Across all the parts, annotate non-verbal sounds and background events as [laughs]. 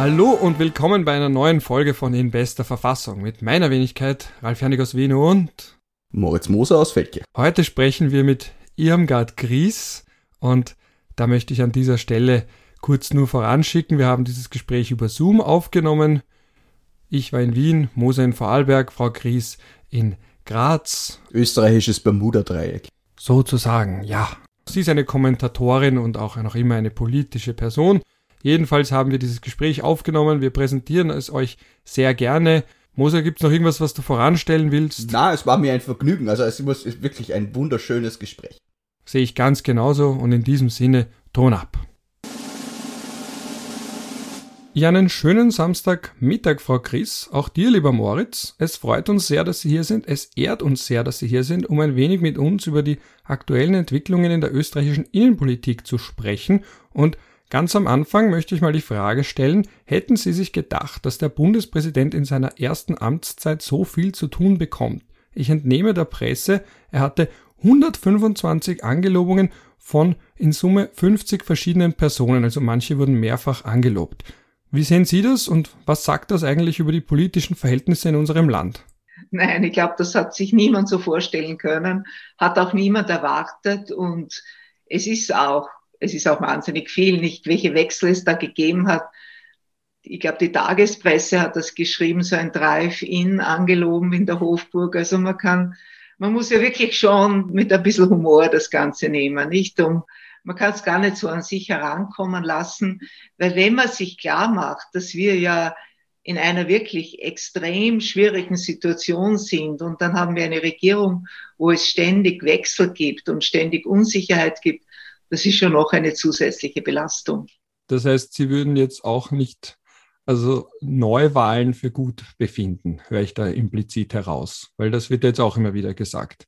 Hallo und willkommen bei einer neuen Folge von In bester Verfassung mit meiner Wenigkeit Ralf Janik aus Wien und Moritz Moser aus Feldkirch. Heute sprechen wir mit Irmgard Gries und da möchte ich an dieser Stelle kurz nur voranschicken. Wir haben dieses Gespräch über Zoom aufgenommen. Ich war in Wien, Moser in Vorarlberg, Frau Gries in Graz. Österreichisches Bermuda-Dreieck. Sozusagen, ja. Sie ist eine Kommentatorin und auch noch immer eine politische Person. Jedenfalls haben wir dieses Gespräch aufgenommen. Wir präsentieren es euch sehr gerne. Moser, gibt es noch irgendwas, was du voranstellen willst? Na, es war mir ein Vergnügen. Also es ist wirklich ein wunderschönes Gespräch. Sehe ich ganz genauso und in diesem Sinne Ton ab. Ja, einen schönen Samstagmittag, Frau Chris. Auch dir, lieber Moritz. Es freut uns sehr, dass Sie hier sind. Es ehrt uns sehr, dass Sie hier sind, um ein wenig mit uns über die aktuellen Entwicklungen in der österreichischen Innenpolitik zu sprechen und Ganz am Anfang möchte ich mal die Frage stellen, hätten Sie sich gedacht, dass der Bundespräsident in seiner ersten Amtszeit so viel zu tun bekommt? Ich entnehme der Presse, er hatte 125 Angelobungen von in Summe 50 verschiedenen Personen, also manche wurden mehrfach angelobt. Wie sehen Sie das und was sagt das eigentlich über die politischen Verhältnisse in unserem Land? Nein, ich glaube, das hat sich niemand so vorstellen können, hat auch niemand erwartet und es ist auch es ist auch wahnsinnig viel, nicht welche Wechsel es da gegeben hat. Ich glaube, die Tagespresse hat das geschrieben, so ein Drive-In angeloben in der Hofburg. Also man kann, man muss ja wirklich schon mit ein bisschen Humor das Ganze nehmen, nicht um, man kann es gar nicht so an sich herankommen lassen, weil wenn man sich klar macht, dass wir ja in einer wirklich extrem schwierigen Situation sind und dann haben wir eine Regierung, wo es ständig Wechsel gibt und ständig Unsicherheit gibt, das ist schon noch eine zusätzliche Belastung. Das heißt, Sie würden jetzt auch nicht also Neuwahlen für gut befinden, höre ich da implizit heraus, weil das wird jetzt auch immer wieder gesagt.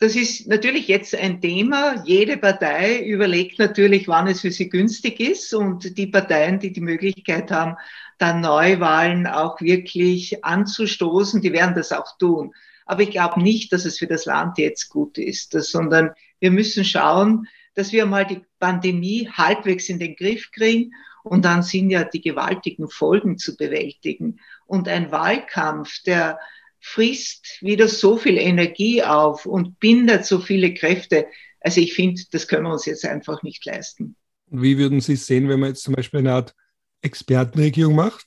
Das ist natürlich jetzt ein Thema. Jede Partei überlegt natürlich, wann es für sie günstig ist und die Parteien, die die Möglichkeit haben, dann Neuwahlen auch wirklich anzustoßen, die werden das auch tun. Aber ich glaube nicht, dass es für das Land jetzt gut ist, sondern wir müssen schauen, dass wir mal die Pandemie halbwegs in den Griff kriegen. Und dann sind ja die gewaltigen Folgen zu bewältigen. Und ein Wahlkampf, der frisst wieder so viel Energie auf und bindet so viele Kräfte. Also ich finde, das können wir uns jetzt einfach nicht leisten. Wie würden Sie es sehen, wenn man jetzt zum Beispiel eine Art Expertenregierung macht?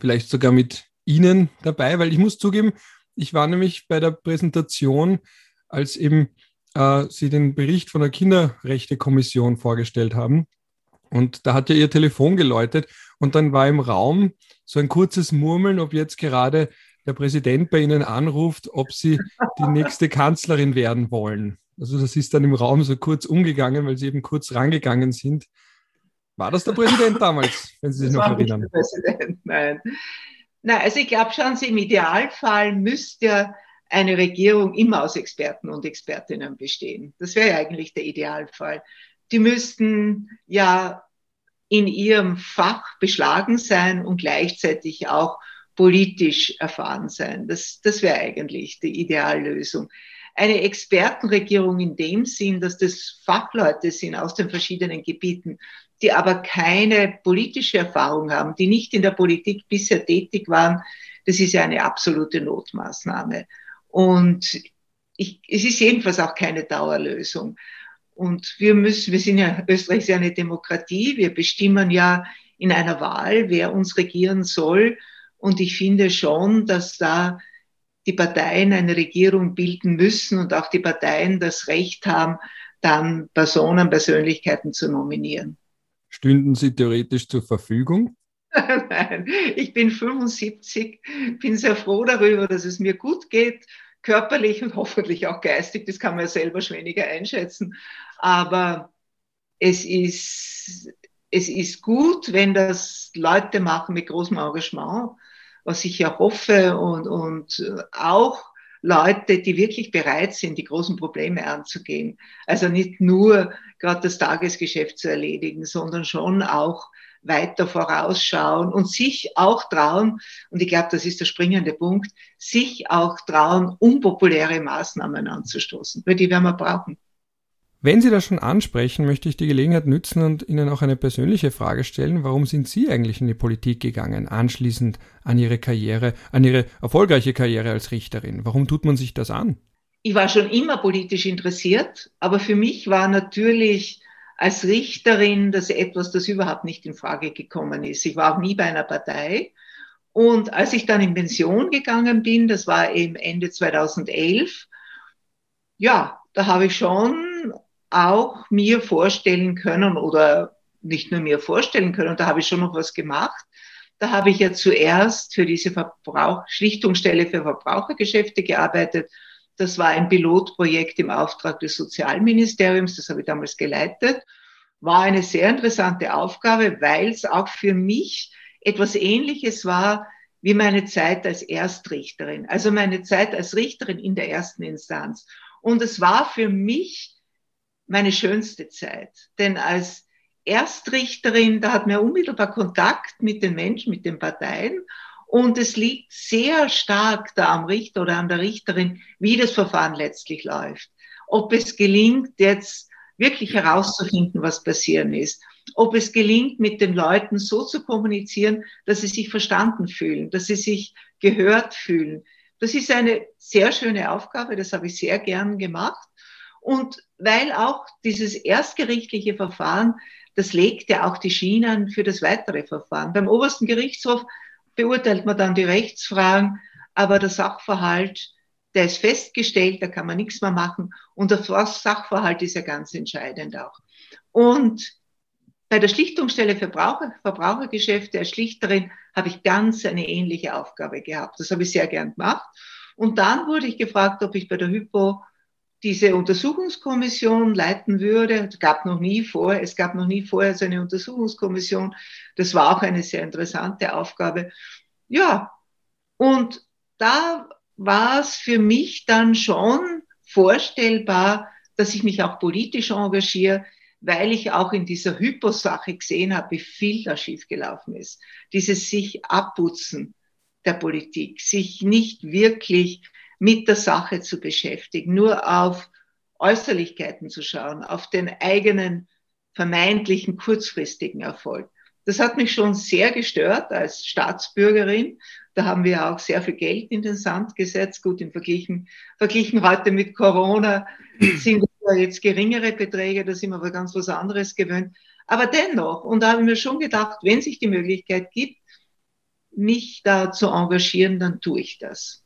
Vielleicht sogar mit Ihnen dabei, weil ich muss zugeben, ich war nämlich bei der Präsentation, als eben äh, Sie den Bericht von der Kinderrechtekommission vorgestellt haben. Und da hat ja Ihr Telefon geläutet und dann war im Raum so ein kurzes Murmeln, ob jetzt gerade der Präsident bei Ihnen anruft, ob Sie die nächste Kanzlerin werden wollen. Also das ist dann im Raum so kurz umgegangen, weil Sie eben kurz rangegangen sind. War das der Präsident damals, wenn Sie sich das noch erinnern? Nicht der Präsident, nein. Nein, also ich glaube schon, im Idealfall müsste eine Regierung immer aus Experten und Expertinnen bestehen. Das wäre ja eigentlich der Idealfall. Die müssten ja in ihrem Fach beschlagen sein und gleichzeitig auch politisch erfahren sein. Das, das wäre eigentlich die Ideallösung. Eine Expertenregierung in dem Sinn, dass das Fachleute sind aus den verschiedenen Gebieten, die aber keine politische Erfahrung haben, die nicht in der Politik bisher tätig waren, das ist ja eine absolute Notmaßnahme. Und ich, es ist jedenfalls auch keine Dauerlösung. Und wir müssen, wir sind ja, Österreich ist ja eine Demokratie, wir bestimmen ja in einer Wahl, wer uns regieren soll. Und ich finde schon, dass da die Parteien eine Regierung bilden müssen und auch die Parteien das Recht haben, dann Personen, Persönlichkeiten zu nominieren. Stünden Sie theoretisch zur Verfügung? [laughs] Nein, ich bin 75, bin sehr froh darüber, dass es mir gut geht körperlich und hoffentlich auch geistig, das kann man ja selber schon weniger einschätzen. Aber es ist, es ist gut, wenn das Leute machen mit großem Engagement, was ich ja hoffe und, und auch Leute, die wirklich bereit sind, die großen Probleme anzugehen. Also nicht nur gerade das Tagesgeschäft zu erledigen, sondern schon auch weiter vorausschauen und sich auch trauen, und ich glaube, das ist der springende Punkt, sich auch trauen, unpopuläre Maßnahmen anzustoßen, weil die werden wir brauchen. Wenn Sie das schon ansprechen, möchte ich die Gelegenheit nützen und Ihnen auch eine persönliche Frage stellen. Warum sind Sie eigentlich in die Politik gegangen, anschließend an Ihre Karriere, an Ihre erfolgreiche Karriere als Richterin? Warum tut man sich das an? Ich war schon immer politisch interessiert, aber für mich war natürlich als Richterin das etwas, das überhaupt nicht in Frage gekommen ist. Ich war auch nie bei einer Partei. Und als ich dann in Pension gegangen bin, das war eben Ende 2011, ja, da habe ich schon auch mir vorstellen können oder nicht nur mir vorstellen können, da habe ich schon noch was gemacht. Da habe ich ja zuerst für diese Verbrauch Schlichtungsstelle für Verbrauchergeschäfte gearbeitet. Das war ein Pilotprojekt im Auftrag des Sozialministeriums, das habe ich damals geleitet. War eine sehr interessante Aufgabe, weil es auch für mich etwas Ähnliches war wie meine Zeit als Erstrichterin, also meine Zeit als Richterin in der ersten Instanz. Und es war für mich meine schönste Zeit. Denn als Erstrichterin, da hat man unmittelbar Kontakt mit den Menschen, mit den Parteien. Und es liegt sehr stark da am Richter oder an der Richterin, wie das Verfahren letztlich läuft. Ob es gelingt, jetzt wirklich herauszufinden, was passieren ist. Ob es gelingt, mit den Leuten so zu kommunizieren, dass sie sich verstanden fühlen, dass sie sich gehört fühlen. Das ist eine sehr schöne Aufgabe, das habe ich sehr gern gemacht. Und weil auch dieses erstgerichtliche Verfahren, das legt ja auch die Schienen für das weitere Verfahren. Beim obersten Gerichtshof beurteilt man dann die Rechtsfragen, aber der Sachverhalt, der ist festgestellt, da kann man nichts mehr machen. Und der Sachverhalt ist ja ganz entscheidend auch. Und bei der Schlichtungsstelle für Verbraucher, Verbrauchergeschäfte als Schlichterin habe ich ganz eine ähnliche Aufgabe gehabt. Das habe ich sehr gern gemacht. Und dann wurde ich gefragt, ob ich bei der Hypo diese Untersuchungskommission leiten würde. Es gab noch nie vor, es gab noch nie vorher so eine Untersuchungskommission. Das war auch eine sehr interessante Aufgabe. Ja, und da war es für mich dann schon vorstellbar, dass ich mich auch politisch engagiere, weil ich auch in dieser Hyposache gesehen habe, wie viel da schiefgelaufen ist. Dieses sich abputzen der Politik, sich nicht wirklich mit der Sache zu beschäftigen, nur auf Äußerlichkeiten zu schauen, auf den eigenen vermeintlichen kurzfristigen Erfolg. Das hat mich schon sehr gestört als Staatsbürgerin. Da haben wir auch sehr viel Geld in den Sand gesetzt. Gut, im Verglichen, verglichen heute mit Corona sind jetzt geringere Beträge, da sind wir aber ganz was anderes gewöhnt. Aber dennoch, und da habe ich mir schon gedacht, wenn sich die Möglichkeit gibt, mich da zu engagieren, dann tue ich das.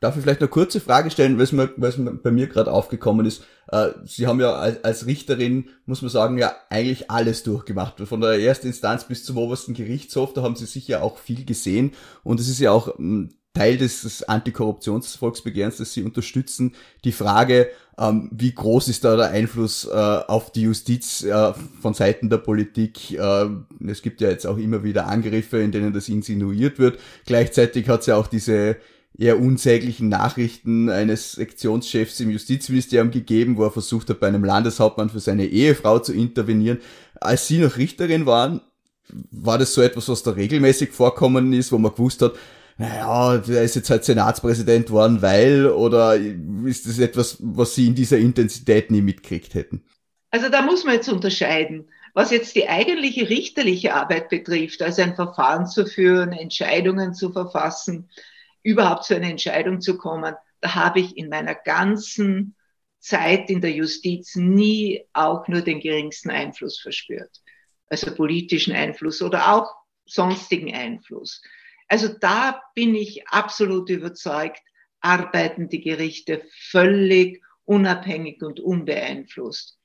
Darf ich vielleicht eine kurze Frage stellen, weil es mir, weil es mir bei mir gerade aufgekommen ist. Äh, Sie haben ja als, Richterin, muss man sagen, ja eigentlich alles durchgemacht. Von der ersten Instanz bis zum obersten Gerichtshof, da haben Sie sicher auch viel gesehen. Und es ist ja auch ähm, Teil des, Antikorruptionsvolksbegehrens, das Sie unterstützen, die Frage, ähm, wie groß ist da der Einfluss äh, auf die Justiz äh, von Seiten der Politik? Es gibt ja jetzt auch immer wieder Angriffe, in denen das insinuiert wird. Gleichzeitig hat es ja auch diese eher unsäglichen Nachrichten eines Sektionschefs im Justizministerium gegeben, wo er versucht hat, bei einem Landeshauptmann für seine Ehefrau zu intervenieren. Als Sie noch Richterin waren, war das so etwas, was da regelmäßig vorkommen ist, wo man gewusst hat, naja, der ist jetzt halt Senatspräsident worden, weil, oder ist das etwas, was Sie in dieser Intensität nie mitkriegt hätten? Also da muss man jetzt unterscheiden. Was jetzt die eigentliche richterliche Arbeit betrifft, also ein Verfahren zu führen, Entscheidungen zu verfassen, überhaupt zu einer Entscheidung zu kommen, da habe ich in meiner ganzen Zeit in der Justiz nie auch nur den geringsten Einfluss verspürt. Also politischen Einfluss oder auch sonstigen Einfluss. Also da bin ich absolut überzeugt, arbeiten die Gerichte völlig unabhängig und unbeeinflusst.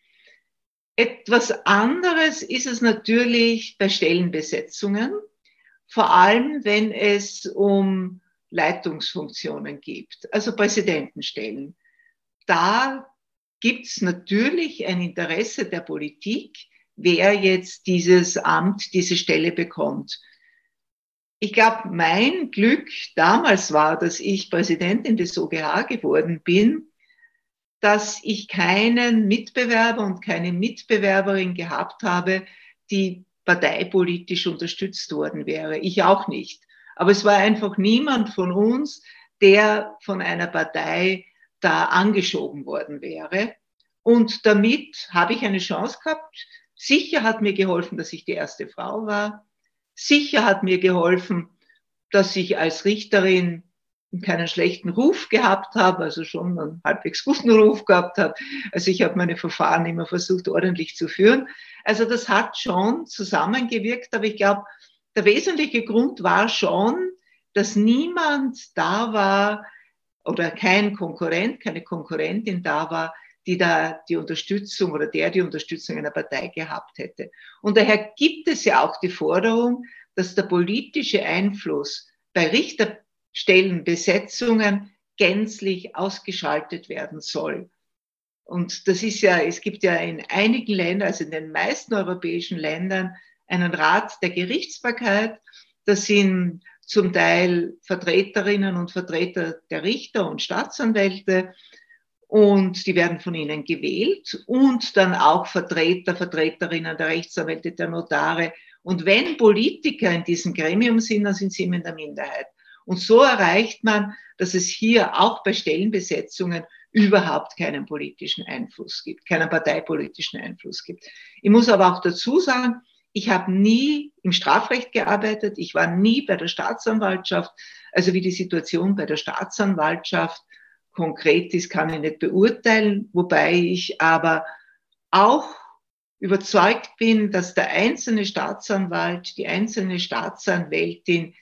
Etwas anderes ist es natürlich bei Stellenbesetzungen, vor allem wenn es um Leitungsfunktionen gibt, also Präsidentenstellen. Da gibt es natürlich ein Interesse der Politik, wer jetzt dieses Amt, diese Stelle bekommt. Ich glaube, mein Glück damals war, dass ich Präsidentin des OGH geworden bin, dass ich keinen Mitbewerber und keine Mitbewerberin gehabt habe, die parteipolitisch unterstützt worden wäre. Ich auch nicht. Aber es war einfach niemand von uns, der von einer Partei da angeschoben worden wäre. Und damit habe ich eine Chance gehabt. Sicher hat mir geholfen, dass ich die erste Frau war. Sicher hat mir geholfen, dass ich als Richterin keinen schlechten Ruf gehabt habe, also schon einen halbwegs guten Ruf gehabt habe. Also ich habe meine Verfahren immer versucht, ordentlich zu führen. Also das hat schon zusammengewirkt, aber ich glaube, der wesentliche Grund war schon, dass niemand da war oder kein Konkurrent, keine Konkurrentin da war, die da die Unterstützung oder der die Unterstützung einer Partei gehabt hätte. Und daher gibt es ja auch die Forderung, dass der politische Einfluss bei Richter Stellenbesetzungen gänzlich ausgeschaltet werden soll. Und das ist ja, es gibt ja in einigen Ländern, also in den meisten europäischen Ländern, einen Rat der Gerichtsbarkeit. Das sind zum Teil Vertreterinnen und Vertreter der Richter und Staatsanwälte und die werden von ihnen gewählt und dann auch Vertreter, Vertreterinnen der Rechtsanwälte, der Notare. Und wenn Politiker in diesem Gremium sind, dann sind sie immer in der Minderheit. Und so erreicht man, dass es hier auch bei Stellenbesetzungen überhaupt keinen politischen Einfluss gibt, keinen parteipolitischen Einfluss gibt. Ich muss aber auch dazu sagen, ich habe nie im Strafrecht gearbeitet, ich war nie bei der Staatsanwaltschaft. Also wie die Situation bei der Staatsanwaltschaft konkret ist, kann ich nicht beurteilen, wobei ich aber auch überzeugt bin, dass der einzelne Staatsanwalt, die einzelne Staatsanwältin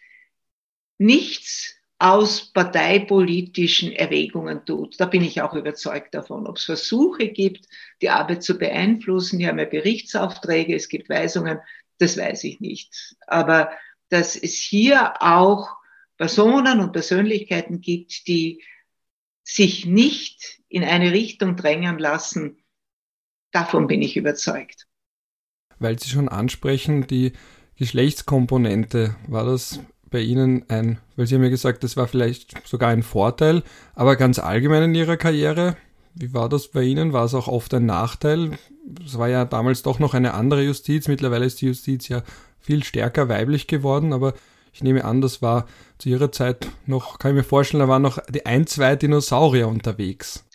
nichts aus parteipolitischen Erwägungen tut. Da bin ich auch überzeugt davon. Ob es Versuche gibt, die Arbeit zu beeinflussen, die haben ja Berichtsaufträge, es gibt Weisungen, das weiß ich nicht. Aber dass es hier auch Personen und Persönlichkeiten gibt, die sich nicht in eine Richtung drängen lassen, davon bin ich überzeugt. Weil Sie schon ansprechen, die Geschlechtskomponente, war das bei Ihnen ein, weil Sie haben ja gesagt, das war vielleicht sogar ein Vorteil, aber ganz allgemein in Ihrer Karriere, wie war das bei Ihnen? War es auch oft ein Nachteil? Es war ja damals doch noch eine andere Justiz, mittlerweile ist die Justiz ja viel stärker weiblich geworden, aber ich nehme an, das war zu Ihrer Zeit noch, kann ich mir vorstellen, da waren noch die ein, zwei Dinosaurier unterwegs.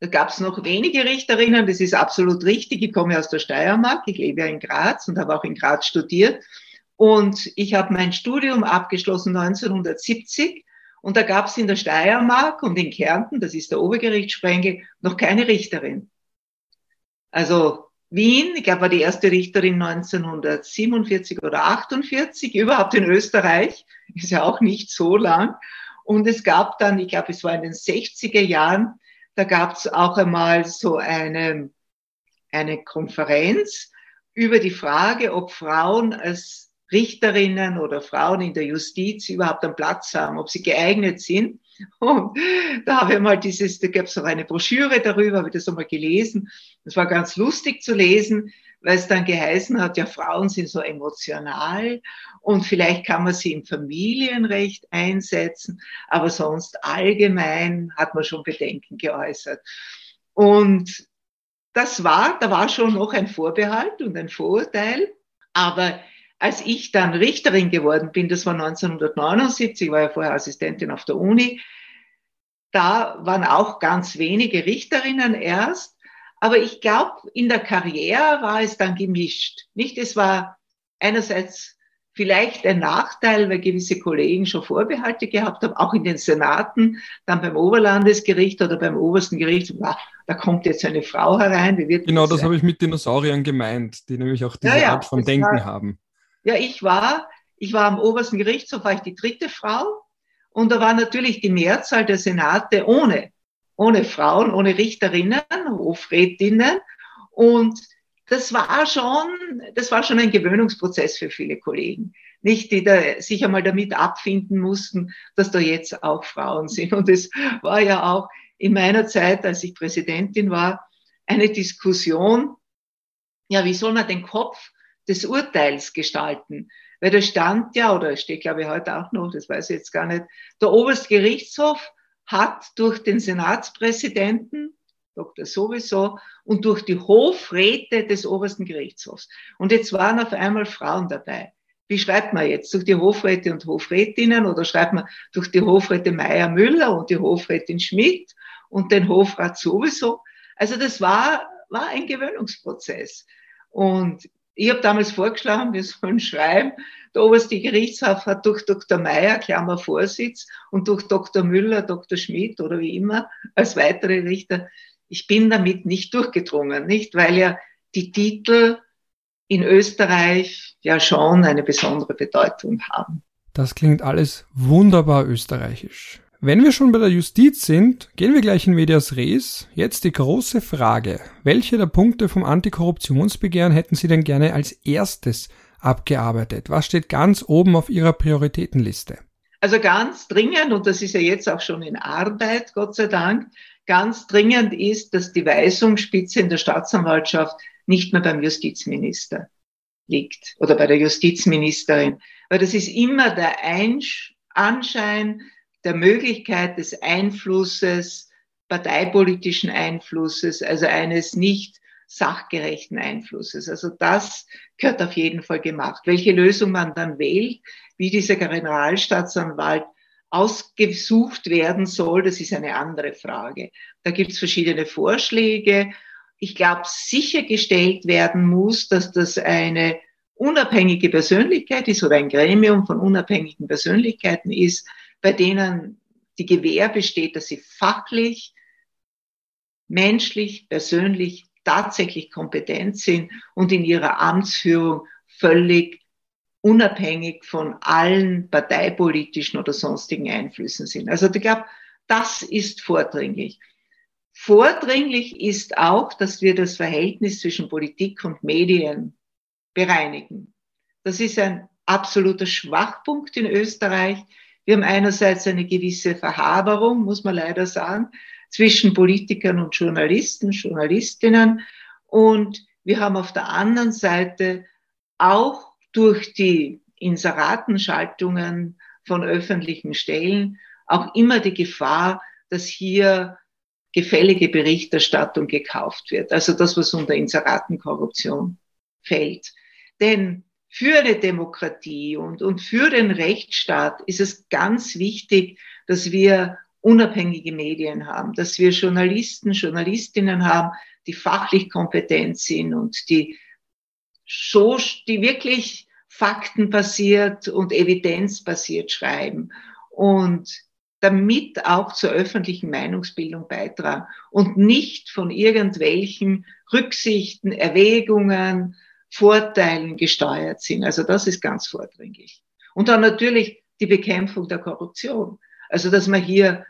Da gab es noch wenige Richterinnen, das ist absolut richtig. Ich komme aus der Steiermark, ich lebe ja in Graz und habe auch in Graz studiert. Und ich habe mein Studium abgeschlossen 1970 und da gab es in der Steiermark und in Kärnten, das ist der Obergerichtssprengel, noch keine Richterin. Also Wien, ich glaube, war die erste Richterin 1947 oder 48, überhaupt in Österreich, ist ja auch nicht so lang. Und es gab dann, ich glaube, es war in den 60er Jahren, da gab es auch einmal so eine, eine Konferenz über die Frage, ob Frauen als Richterinnen oder Frauen in der Justiz überhaupt einen Platz haben, ob sie geeignet sind. Und da habe ich mal dieses, da gab es auch eine Broschüre darüber, habe ich das einmal gelesen. Das war ganz lustig zu lesen, weil es dann geheißen hat, ja, Frauen sind so emotional und vielleicht kann man sie im Familienrecht einsetzen, aber sonst allgemein hat man schon Bedenken geäußert. Und das war, da war schon noch ein Vorbehalt und ein Vorurteil, aber als ich dann Richterin geworden bin, das war 1979, war ja vorher Assistentin auf der Uni, da waren auch ganz wenige Richterinnen erst. Aber ich glaube, in der Karriere war es dann gemischt. Nicht? Es war einerseits vielleicht ein Nachteil, weil gewisse Kollegen schon Vorbehalte gehabt haben, auch in den Senaten, dann beim Oberlandesgericht oder beim obersten Gericht, da kommt jetzt eine Frau herein. Genau, das, das habe ich mit Dinosauriern gemeint, die nämlich auch diese ja, Art von Denken war, haben. Ja, ich war, ich war am obersten Gerichtshof, war ich die dritte Frau. Und da war natürlich die Mehrzahl der Senate ohne, ohne Frauen, ohne Richterinnen, Hofrätinnen. Und das war schon, das war schon ein Gewöhnungsprozess für viele Kollegen. Nicht, die da sich einmal damit abfinden mussten, dass da jetzt auch Frauen sind. Und es war ja auch in meiner Zeit, als ich Präsidentin war, eine Diskussion, ja, wie soll man den Kopf des Urteils gestalten. Weil da stand ja, oder steht glaube ich heute auch noch, das weiß ich jetzt gar nicht, der Oberstgerichtshof hat durch den Senatspräsidenten, Dr. sowieso, und durch die Hofräte des obersten Gerichtshofs. Und jetzt waren auf einmal Frauen dabei. Wie schreibt man jetzt? Durch die Hofräte und Hofrätinnen oder schreibt man durch die Hofräte Meier-Müller und die Hofrätin Schmidt und den Hofrat sowieso? Also das war war ein Gewöhnungsprozess. Und ich habe damals vorgeschlagen, wir sollen schreiben, der oberste Gerichtshof hat durch Dr. Meyer, Klammer Vorsitz, und durch Dr. Müller, Dr. Schmidt oder wie immer als weitere Richter, ich bin damit nicht durchgedrungen, nicht? Weil ja die Titel in Österreich ja schon eine besondere Bedeutung haben. Das klingt alles wunderbar österreichisch. Wenn wir schon bei der Justiz sind, gehen wir gleich in Medias Res. Jetzt die große Frage. Welche der Punkte vom Antikorruptionsbegehren hätten Sie denn gerne als erstes abgearbeitet? Was steht ganz oben auf Ihrer Prioritätenliste? Also ganz dringend, und das ist ja jetzt auch schon in Arbeit, Gott sei Dank, ganz dringend ist, dass die Weisungsspitze in der Staatsanwaltschaft nicht mehr beim Justizminister liegt oder bei der Justizministerin. Weil das ist immer der Anschein, der Möglichkeit des Einflusses, parteipolitischen Einflusses, also eines nicht sachgerechten Einflusses. Also das gehört auf jeden Fall gemacht. Welche Lösung man dann wählt, wie dieser Generalstaatsanwalt ausgesucht werden soll, das ist eine andere Frage. Da gibt es verschiedene Vorschläge. Ich glaube, sichergestellt werden muss, dass das eine unabhängige Persönlichkeit ist oder ein Gremium von unabhängigen Persönlichkeiten ist, bei denen die Gewähr besteht, dass sie fachlich, menschlich, persönlich tatsächlich kompetent sind und in ihrer Amtsführung völlig unabhängig von allen parteipolitischen oder sonstigen Einflüssen sind. Also ich glaube, das ist vordringlich. Vordringlich ist auch, dass wir das Verhältnis zwischen Politik und Medien bereinigen. Das ist ein absoluter Schwachpunkt in Österreich. Wir haben einerseits eine gewisse Verhaberung, muss man leider sagen, zwischen Politikern und Journalisten, Journalistinnen. Und wir haben auf der anderen Seite auch durch die Inseratenschaltungen von öffentlichen Stellen auch immer die Gefahr, dass hier gefällige Berichterstattung gekauft wird. Also das, was unter Inseratenkorruption fällt. Denn für eine Demokratie und, und für den Rechtsstaat ist es ganz wichtig, dass wir unabhängige Medien haben, dass wir Journalisten, Journalistinnen haben, die fachlich kompetent sind und die so, die wirklich faktenbasiert und evidenzbasiert schreiben und damit auch zur öffentlichen Meinungsbildung beitragen und nicht von irgendwelchen Rücksichten, Erwägungen, Vorteilen gesteuert sind. Also das ist ganz vordringlich. Und dann natürlich die Bekämpfung der Korruption. Also dass man hier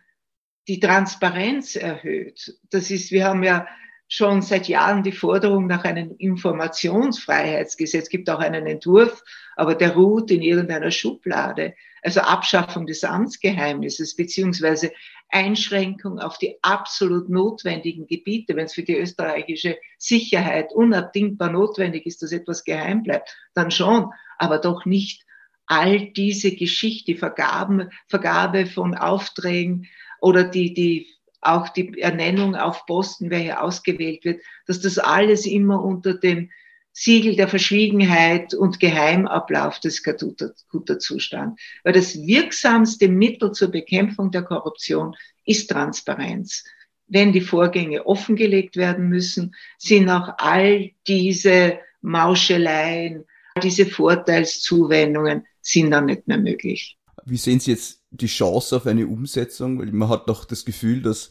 die Transparenz erhöht. Das ist, wir haben ja schon seit Jahren die Forderung nach einem Informationsfreiheitsgesetz. Es gibt auch einen Entwurf, aber der ruht in irgendeiner Schublade. Also Abschaffung des Amtsgeheimnisses beziehungsweise Einschränkung auf die absolut notwendigen Gebiete. Wenn es für die österreichische Sicherheit unabdingbar notwendig ist, dass etwas geheim bleibt, dann schon, aber doch nicht all diese Geschichte, Vergaben, Vergabe von Aufträgen oder die, die auch die Ernennung auf Posten, wer hier ausgewählt wird, dass das alles immer unter dem Siegel der Verschwiegenheit und Geheimablauf des guter Zustand. Weil das wirksamste Mittel zur Bekämpfung der Korruption ist Transparenz. Wenn die Vorgänge offengelegt werden müssen, sind auch all diese Mauscheleien, diese Vorteilszuwendungen sind dann nicht mehr möglich. Wie sehen Sie jetzt die Chance auf eine Umsetzung? Weil man hat doch das Gefühl, dass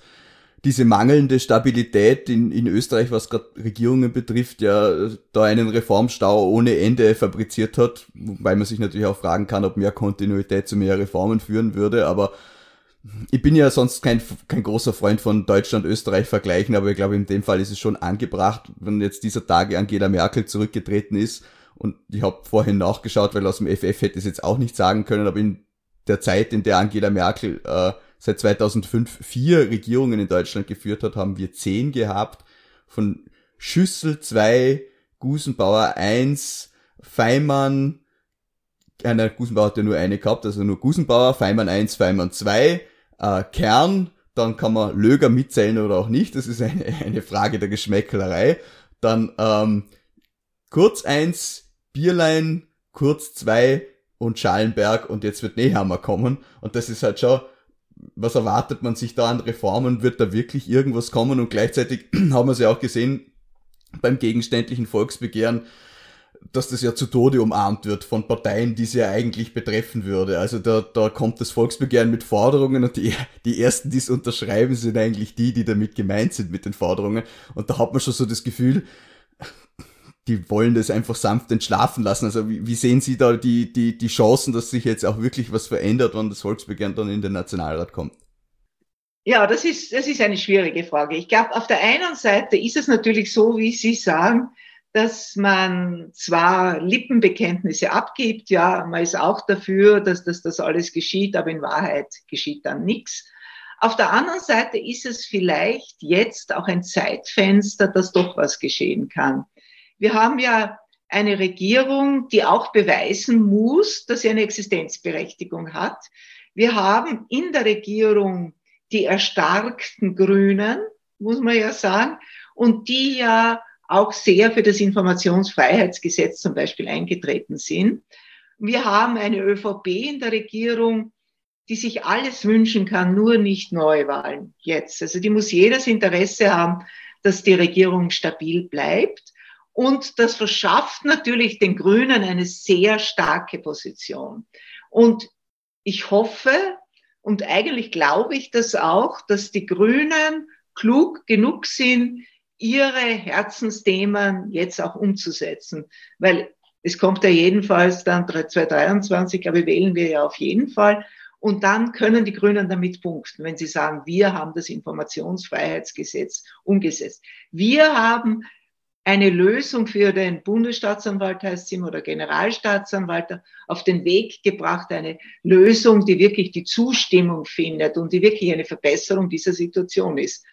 diese mangelnde Stabilität in, in Österreich, was gerade Regierungen betrifft, ja da einen Reformstau ohne Ende fabriziert hat, wobei man sich natürlich auch fragen kann, ob mehr Kontinuität zu mehr Reformen führen würde, aber ich bin ja sonst kein, kein großer Freund von Deutschland, Österreich vergleichen, aber ich glaube, in dem Fall ist es schon angebracht, wenn jetzt dieser Tage Angela Merkel zurückgetreten ist und ich habe vorhin nachgeschaut, weil aus dem FF hätte ich es jetzt auch nicht sagen können, aber in der Zeit, in der Angela Merkel äh, seit 2005 vier Regierungen in Deutschland geführt hat, haben wir zehn gehabt. Von Schüssel zwei, Gusenbauer eins, Feimann, äh, nein, Gusenbauer hat ja nur eine gehabt, also nur Gusenbauer, Feimann eins, Feimann zwei, äh, Kern, dann kann man Löger mitzählen oder auch nicht, das ist eine, [laughs] eine Frage der Geschmäcklerei. Dann ähm, Kurz eins, Bierlein, Kurz zwei und Schallenberg und jetzt wird Nehammer kommen und das ist halt schon was erwartet man sich da an Reformen? Wird da wirklich irgendwas kommen? Und gleichzeitig [clears throat] haben wir es ja auch gesehen, beim gegenständlichen Volksbegehren, dass das ja zu Tode umarmt wird von Parteien, die es ja eigentlich betreffen würde. Also da, da kommt das Volksbegehren mit Forderungen und die, die ersten, die es unterschreiben, sind eigentlich die, die damit gemeint sind mit den Forderungen. Und da hat man schon so das Gefühl, die wollen das einfach sanft entschlafen lassen. Also wie, wie sehen Sie da die, die, die Chancen, dass sich jetzt auch wirklich was verändert, wenn das Volksbegehren dann in den Nationalrat kommt? Ja, das ist, das ist eine schwierige Frage. Ich glaube, auf der einen Seite ist es natürlich so, wie Sie sagen, dass man zwar Lippenbekenntnisse abgibt, ja, man ist auch dafür, dass, dass das alles geschieht, aber in Wahrheit geschieht dann nichts. Auf der anderen Seite ist es vielleicht jetzt auch ein Zeitfenster, dass doch was geschehen kann. Wir haben ja eine Regierung, die auch beweisen muss, dass sie eine Existenzberechtigung hat. Wir haben in der Regierung die erstarkten Grünen, muss man ja sagen, und die ja auch sehr für das Informationsfreiheitsgesetz zum Beispiel eingetreten sind. Wir haben eine ÖVP in der Regierung, die sich alles wünschen kann, nur nicht Neuwahlen jetzt. Also die muss jedes Interesse haben, dass die Regierung stabil bleibt. Und das verschafft natürlich den Grünen eine sehr starke Position. Und ich hoffe und eigentlich glaube ich das auch, dass die Grünen klug genug sind, ihre Herzensthemen jetzt auch umzusetzen. Weil es kommt ja jedenfalls dann 2023, glaube ich, wählen wir ja auf jeden Fall. Und dann können die Grünen damit punkten, wenn sie sagen, wir haben das Informationsfreiheitsgesetz umgesetzt. Wir haben eine Lösung für den Bundesstaatsanwalt, heißt sie, oder Generalstaatsanwalt auf den Weg gebracht, eine Lösung, die wirklich die Zustimmung findet und die wirklich eine Verbesserung dieser Situation ist.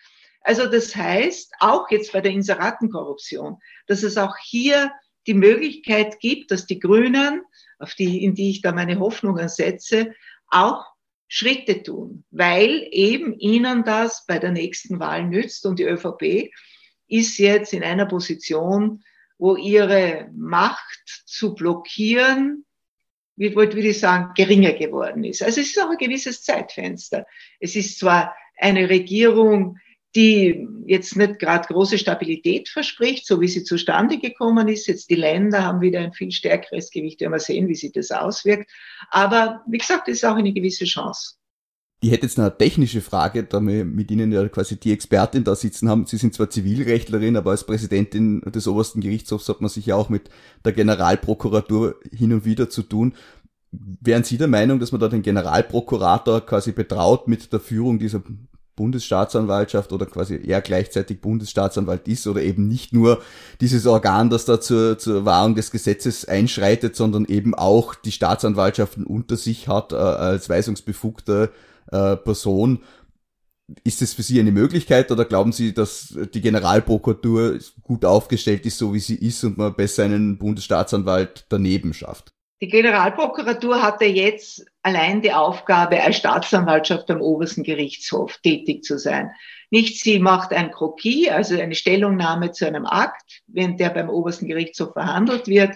Also das heißt, auch jetzt bei der Inseratenkorruption, dass es auch hier die Möglichkeit gibt, dass die Grünen, auf die, in die ich da meine Hoffnungen setze, auch Schritte tun, weil eben ihnen das bei der nächsten Wahl nützt und die ÖVP ist jetzt in einer Position, wo ihre Macht zu blockieren, wie würde ich sagen, geringer geworden ist. Also es ist auch ein gewisses Zeitfenster. Es ist zwar eine Regierung, die jetzt nicht gerade große Stabilität verspricht, so wie sie zustande gekommen ist. Jetzt die Länder haben wieder ein viel stärkeres Gewicht. Wir werden sehen, wie sich das auswirkt. Aber wie gesagt, es ist auch eine gewisse Chance. Ich hätte jetzt eine technische Frage, da wir mit Ihnen ja quasi die Expertin da sitzen haben. Sie sind zwar Zivilrechtlerin, aber als Präsidentin des obersten Gerichtshofs hat man sich ja auch mit der Generalprokuratur hin und wieder zu tun. Wären Sie der Meinung, dass man da den Generalprokurator quasi betraut mit der Führung dieser Bundesstaatsanwaltschaft oder quasi er gleichzeitig Bundesstaatsanwalt ist oder eben nicht nur dieses Organ, das da zur, zur Wahrung des Gesetzes einschreitet, sondern eben auch die Staatsanwaltschaften unter sich hat äh, als weisungsbefugter äh, Person. Ist es für Sie eine Möglichkeit oder glauben Sie, dass die Generalprokuratur gut aufgestellt ist, so wie sie ist und man besser einen Bundesstaatsanwalt daneben schafft? Die Generalprokuratur hatte jetzt allein die Aufgabe, als Staatsanwaltschaft am obersten Gerichtshof tätig zu sein. Nicht sie macht ein Krokie, also eine Stellungnahme zu einem Akt, wenn der beim obersten Gerichtshof verhandelt wird.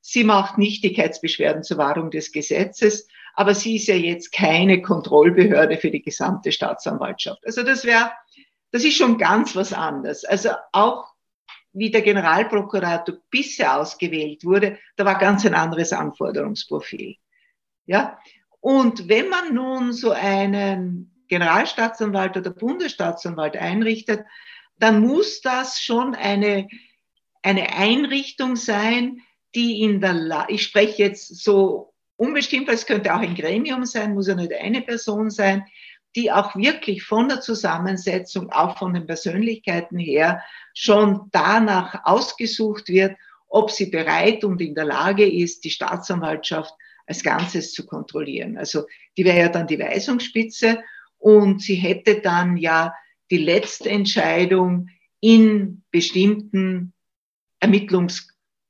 Sie macht Nichtigkeitsbeschwerden zur Wahrung des Gesetzes, aber sie ist ja jetzt keine Kontrollbehörde für die gesamte Staatsanwaltschaft. Also das wäre, das ist schon ganz was anderes. Also auch wie der Generalprokurator bisher ausgewählt wurde, da war ganz ein anderes Anforderungsprofil. Ja? Und wenn man nun so einen Generalstaatsanwalt oder Bundesstaatsanwalt einrichtet, dann muss das schon eine, eine Einrichtung sein, die in der, La ich spreche jetzt so unbestimmt, es könnte auch ein Gremium sein, muss ja nicht eine Person sein, die auch wirklich von der Zusammensetzung, auch von den Persönlichkeiten her, schon danach ausgesucht wird, ob sie bereit und in der Lage ist, die Staatsanwaltschaft als Ganzes zu kontrollieren. Also die wäre ja dann die Weisungsspitze und sie hätte dann ja die letzte Entscheidung in bestimmten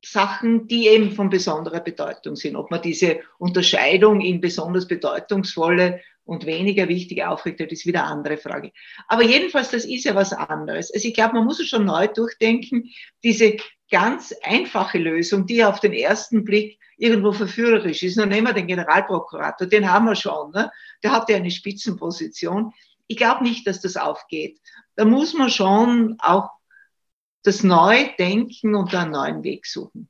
Ermittlungssachen, die eben von besonderer Bedeutung sind. Ob man diese Unterscheidung in besonders bedeutungsvolle und weniger wichtig aufrichtet, ist wieder eine andere Frage. Aber jedenfalls, das ist ja was anderes. Also ich glaube, man muss es schon neu durchdenken. Diese ganz einfache Lösung, die auf den ersten Blick irgendwo verführerisch ist. Nun nehmen wir den Generalprokurator, den haben wir schon. Ne? Der hat ja eine Spitzenposition. Ich glaube nicht, dass das aufgeht. Da muss man schon auch das Neudenken und einen neuen Weg suchen.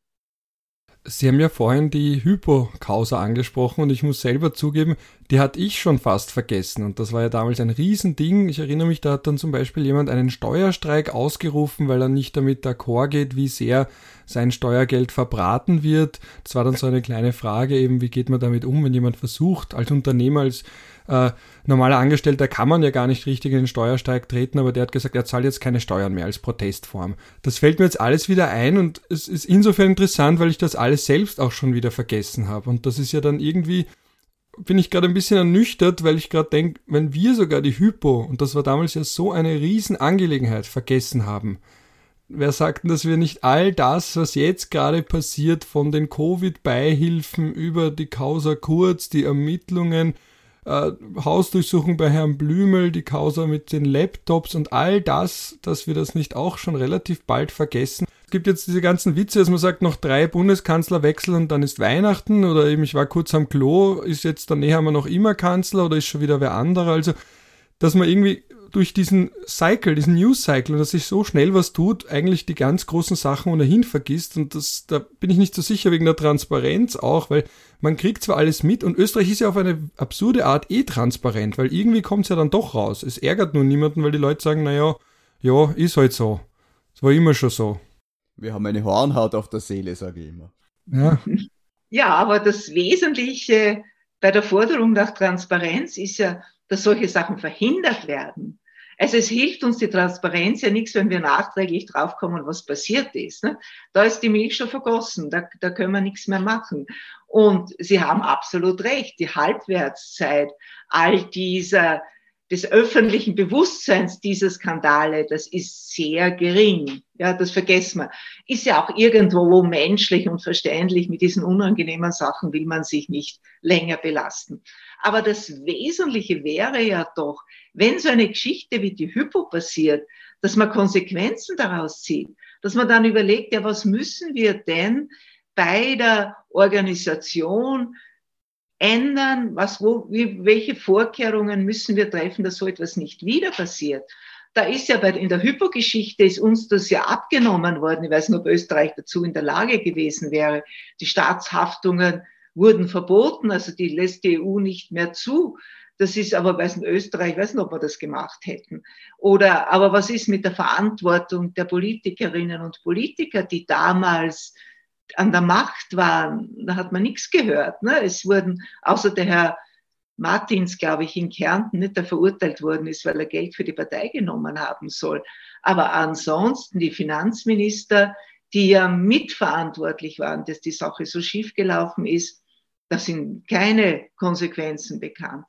Sie haben ja vorhin die Hypokausa angesprochen und ich muss selber zugeben, die hatte ich schon fast vergessen und das war ja damals ein Riesending. Ich erinnere mich, da hat dann zum Beispiel jemand einen Steuerstreik ausgerufen, weil er nicht damit d'accord geht, wie sehr sein Steuergeld verbraten wird. Das war dann so eine kleine Frage eben, wie geht man damit um, wenn jemand versucht, als Unternehmer, als äh, normaler Angestellter kann man ja gar nicht richtig in den Steuersteig treten, aber der hat gesagt, er zahlt jetzt keine Steuern mehr als Protestform. Das fällt mir jetzt alles wieder ein und es ist insofern interessant, weil ich das alles selbst auch schon wieder vergessen habe. Und das ist ja dann irgendwie, bin ich gerade ein bisschen ernüchtert, weil ich gerade denke, wenn wir sogar die Hypo, und das war damals ja so eine Riesenangelegenheit, vergessen haben, wer sagt denn, dass wir nicht all das, was jetzt gerade passiert, von den Covid-Beihilfen über die Causa Kurz, die Ermittlungen, äh, Hausdurchsuchung bei Herrn Blümel, die Causa mit den Laptops und all das, dass wir das nicht auch schon relativ bald vergessen. Es gibt jetzt diese ganzen Witze, dass man sagt, noch drei Bundeskanzler wechseln und dann ist Weihnachten oder eben ich war kurz am Klo, ist jetzt danach haben wir noch immer Kanzler oder ist schon wieder wer anderer. Also, dass man irgendwie durch diesen Cycle, diesen News Cycle, dass sich so schnell was tut, eigentlich die ganz großen Sachen ohnehin vergisst. Und das, da bin ich nicht so sicher wegen der Transparenz auch, weil man kriegt zwar alles mit und Österreich ist ja auf eine absurde Art eh transparent, weil irgendwie kommt es ja dann doch raus. Es ärgert nur niemanden, weil die Leute sagen, naja, ja, ist halt so. Es war immer schon so. Wir haben eine Hornhaut auf der Seele, sage ich immer. Ja. [laughs] ja, aber das Wesentliche bei der Forderung nach Transparenz ist ja, dass solche Sachen verhindert werden. Also es hilft uns die Transparenz ja nichts, wenn wir nachträglich draufkommen, was passiert ist. Ne? Da ist die Milch schon vergossen, da, da können wir nichts mehr machen. Und Sie haben absolut recht, die Halbwertszeit all dieser des öffentlichen Bewusstseins dieser Skandale, das ist sehr gering. Ja, das vergessen wir. Ist ja auch irgendwo menschlich und verständlich. Mit diesen unangenehmen Sachen will man sich nicht länger belasten. Aber das Wesentliche wäre ja doch, wenn so eine Geschichte wie die Hypo passiert, dass man Konsequenzen daraus zieht, dass man dann überlegt, ja, was müssen wir denn bei der Organisation ändern? Was, wo, wie, welche Vorkehrungen müssen wir treffen, dass so etwas nicht wieder passiert? Da ist ja bei, in der Hypo-Geschichte ist uns das ja abgenommen worden. Ich weiß nicht, ob Österreich dazu in der Lage gewesen wäre. Die Staatshaftungen wurden verboten, also die lässt die EU nicht mehr zu. Das ist aber, weiß nicht, Österreich, weiß nicht, ob wir das gemacht hätten. Oder, aber was ist mit der Verantwortung der Politikerinnen und Politiker, die damals an der Macht waren, da hat man nichts gehört. Ne? Es wurden, außer der Herr Martins, glaube ich, in Kärnten nicht, der verurteilt worden ist, weil er Geld für die Partei genommen haben soll. Aber ansonsten die Finanzminister, die ja mitverantwortlich waren, dass die Sache so schief gelaufen ist, da sind keine Konsequenzen bekannt.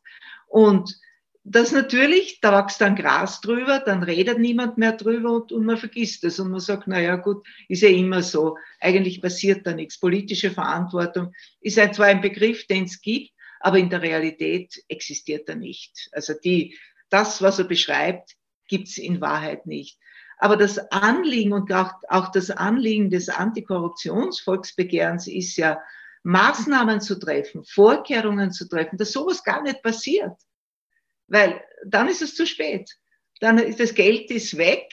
Und das natürlich, da wächst dann Gras drüber, dann redet niemand mehr drüber und, und man vergisst es und man sagt, na ja, gut, ist ja immer so. Eigentlich passiert da nichts. Politische Verantwortung ist ein, zwar ein Begriff, den es gibt, aber in der Realität existiert er nicht. Also die, das, was er beschreibt, gibt es in Wahrheit nicht. Aber das Anliegen und auch, auch das Anliegen des Antikorruptionsvolksbegehrens ist ja, Maßnahmen zu treffen, Vorkehrungen zu treffen, dass sowas gar nicht passiert. Weil dann ist es zu spät. Dann ist das Geld ist weg,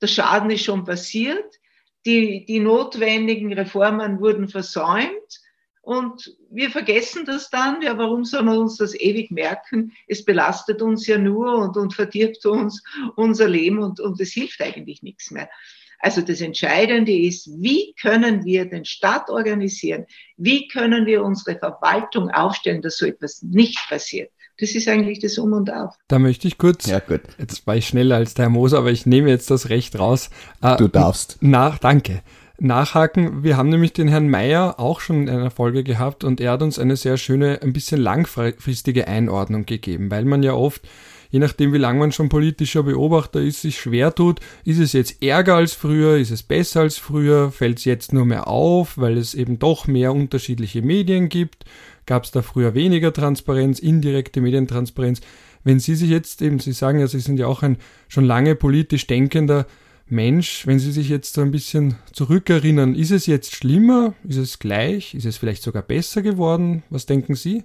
der Schaden ist schon passiert, die, die notwendigen Reformen wurden versäumt und wir vergessen das dann. Ja, warum soll man uns das ewig merken? Es belastet uns ja nur und, und verdirbt uns unser Leben und, und es hilft eigentlich nichts mehr. Also das Entscheidende ist, wie können wir den Staat organisieren? Wie können wir unsere Verwaltung aufstellen, dass so etwas nicht passiert? Das ist eigentlich das Um und Auf. Da möchte ich kurz, ja, gut. jetzt war ich schneller als der Herr Moser, aber ich nehme jetzt das Recht raus. Äh, du darfst. Nach, danke. Nachhaken. Wir haben nämlich den Herrn Meyer auch schon in einer Folge gehabt und er hat uns eine sehr schöne, ein bisschen langfristige Einordnung gegeben, weil man ja oft je nachdem, wie lange man schon politischer Beobachter ist, sich schwer tut. Ist es jetzt ärger als früher? Ist es besser als früher? Fällt es jetzt nur mehr auf, weil es eben doch mehr unterschiedliche Medien gibt? Gab es da früher weniger Transparenz, indirekte Medientransparenz? Wenn Sie sich jetzt eben, Sie sagen ja, Sie sind ja auch ein schon lange politisch denkender Mensch, wenn Sie sich jetzt so ein bisschen zurückerinnern, ist es jetzt schlimmer? Ist es gleich? Ist es vielleicht sogar besser geworden? Was denken Sie?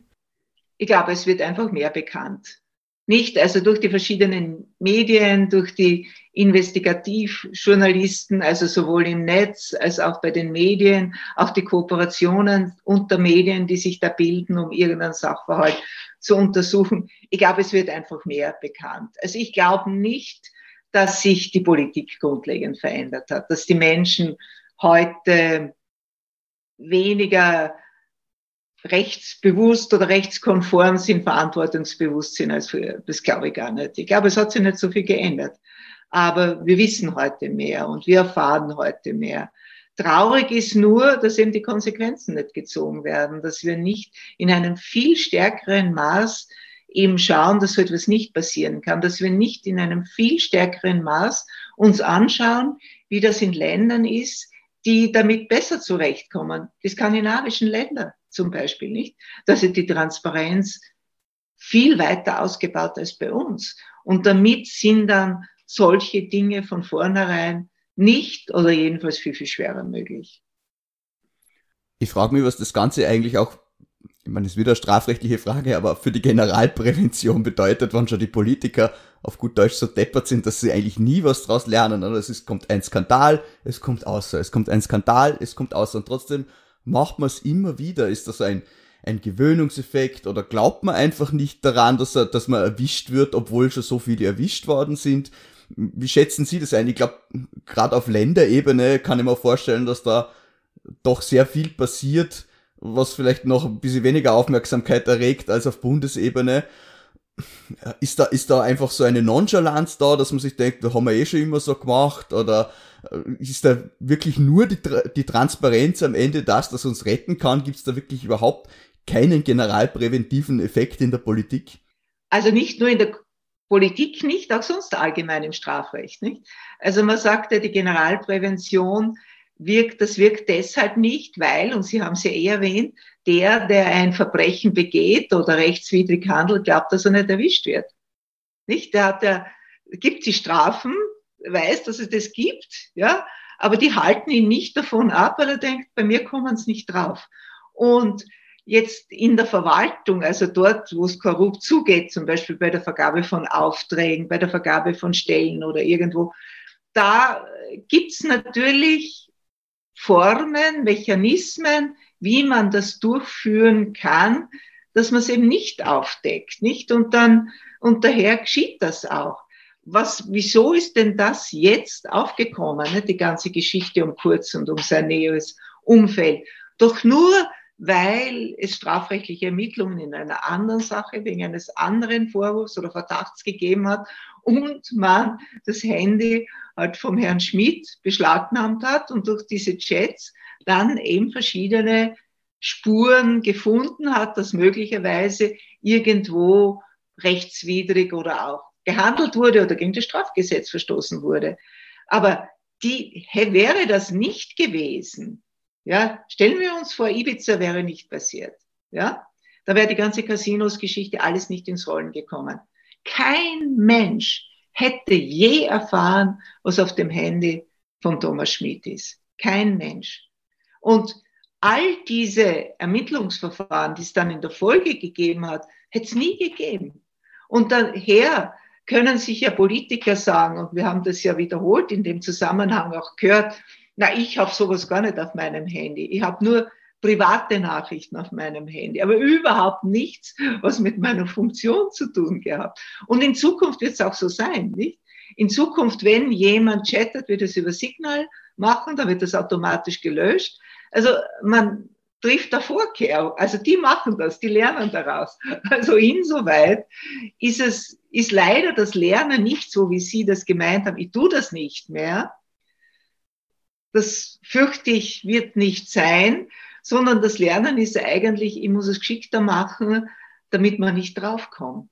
Ich glaube, es wird einfach mehr bekannt. Nicht? Also durch die verschiedenen Medien, durch die Investigativjournalisten, also sowohl im Netz als auch bei den Medien, auch die Kooperationen unter Medien, die sich da bilden, um irgendeinen Sachverhalt zu untersuchen. Ich glaube, es wird einfach mehr bekannt. Also ich glaube nicht, dass sich die Politik grundlegend verändert hat, dass die Menschen heute weniger rechtsbewusst oder rechtskonform sind, verantwortungsbewusst sind als früher. Das glaube ich gar nicht. Ich glaube, es hat sich nicht so viel geändert. Aber wir wissen heute mehr und wir erfahren heute mehr. Traurig ist nur, dass eben die Konsequenzen nicht gezogen werden, dass wir nicht in einem viel stärkeren Maß eben schauen, dass so etwas nicht passieren kann, dass wir nicht in einem viel stärkeren Maß uns anschauen, wie das in Ländern ist, die damit besser zurechtkommen. Die skandinavischen Länder zum Beispiel nicht. Da ist die Transparenz viel weiter ausgebaut als bei uns. Und damit sind dann solche Dinge von vornherein nicht oder jedenfalls viel, viel schwerer möglich. Ich frage mich, was das Ganze eigentlich auch, ich meine, es ist wieder eine strafrechtliche Frage, aber für die Generalprävention bedeutet, wenn schon die Politiker auf gut Deutsch so deppert sind, dass sie eigentlich nie was draus lernen. Oder es ist, kommt ein Skandal, es kommt außer, es kommt ein Skandal, es kommt außer und trotzdem macht man es immer wieder? Ist das ein, ein Gewöhnungseffekt oder glaubt man einfach nicht daran, dass, er, dass man erwischt wird, obwohl schon so viele erwischt worden sind? Wie schätzen Sie das ein? Ich glaube, gerade auf Länderebene kann ich mir vorstellen, dass da doch sehr viel passiert, was vielleicht noch ein bisschen weniger Aufmerksamkeit erregt als auf Bundesebene. Ist da, ist da einfach so eine Nonchalanz da, dass man sich denkt, da haben wir eh schon immer so gemacht oder ist da wirklich nur die, die Transparenz am Ende das, das uns retten kann? Gibt es da wirklich überhaupt keinen generalpräventiven Effekt in der Politik? Also nicht nur in der Politik nicht, auch sonst allgemein im Strafrecht nicht. Also man sagt ja, die Generalprävention wirkt, das wirkt deshalb nicht, weil, und Sie haben es ja eh erwähnt, der, der ein Verbrechen begeht oder rechtswidrig handelt, glaubt, dass er nicht erwischt wird. Nicht? Der hat ja, gibt die Strafen, weiß, dass es das gibt, ja, aber die halten ihn nicht davon ab, weil er denkt, bei mir kommen es nicht drauf. Und jetzt in der Verwaltung, also dort, wo es korrupt zugeht, zum Beispiel bei der Vergabe von Aufträgen, bei der Vergabe von Stellen oder irgendwo, da gibt's natürlich Formen, Mechanismen, wie man das durchführen kann, dass man es eben nicht aufdeckt, nicht? Und dann, und daher geschieht das auch was, wieso ist denn das jetzt aufgekommen, ne? die ganze Geschichte um Kurz und um sein näheres Umfeld? Doch nur, weil es strafrechtliche Ermittlungen in einer anderen Sache wegen eines anderen Vorwurfs oder Verdachts gegeben hat und man das Handy halt vom Herrn Schmidt beschlagnahmt hat und durch diese Chats dann eben verschiedene Spuren gefunden hat, dass möglicherweise irgendwo rechtswidrig oder auch gehandelt wurde oder gegen das Strafgesetz verstoßen wurde. Aber die, wäre das nicht gewesen, ja, stellen wir uns vor, Ibiza wäre nicht passiert, ja, da wäre die ganze Casinos-Geschichte alles nicht ins Rollen gekommen. Kein Mensch hätte je erfahren, was auf dem Handy von Thomas Schmidt ist. Kein Mensch. Und all diese Ermittlungsverfahren, die es dann in der Folge gegeben hat, hätte es nie gegeben. Und daher können sich ja Politiker sagen, und wir haben das ja wiederholt in dem Zusammenhang auch gehört, na, ich habe sowas gar nicht auf meinem Handy. Ich habe nur private Nachrichten auf meinem Handy, aber überhaupt nichts, was mit meiner Funktion zu tun gehabt. Und in Zukunft wird es auch so sein, nicht? In Zukunft, wenn jemand chattet, wird es über Signal machen, dann wird das automatisch gelöscht. Also man trifft der Vorkehr. Also die machen das, die lernen daraus. [laughs] Also insoweit ist es, ist leider das Lernen nicht so, wie Sie das gemeint haben. Ich tue das nicht mehr. Das fürchte ich wird nicht sein, sondern das Lernen ist eigentlich, ich muss es geschickter machen, damit man nicht draufkommt.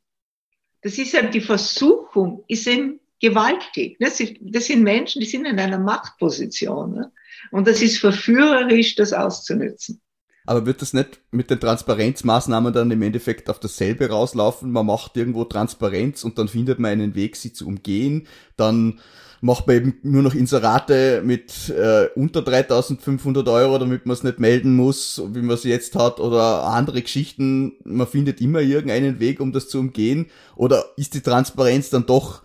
Das ist eben die Versuchung, ist eben gewaltig. Das sind Menschen, die sind in einer Machtposition. Und das ist verführerisch, das auszunützen. Aber wird das nicht mit den Transparenzmaßnahmen dann im Endeffekt auf dasselbe rauslaufen? Man macht irgendwo Transparenz und dann findet man einen Weg, sie zu umgehen. Dann macht man eben nur noch Inserate mit äh, unter 3500 Euro, damit man es nicht melden muss, wie man es jetzt hat, oder andere Geschichten. Man findet immer irgendeinen Weg, um das zu umgehen. Oder ist die Transparenz dann doch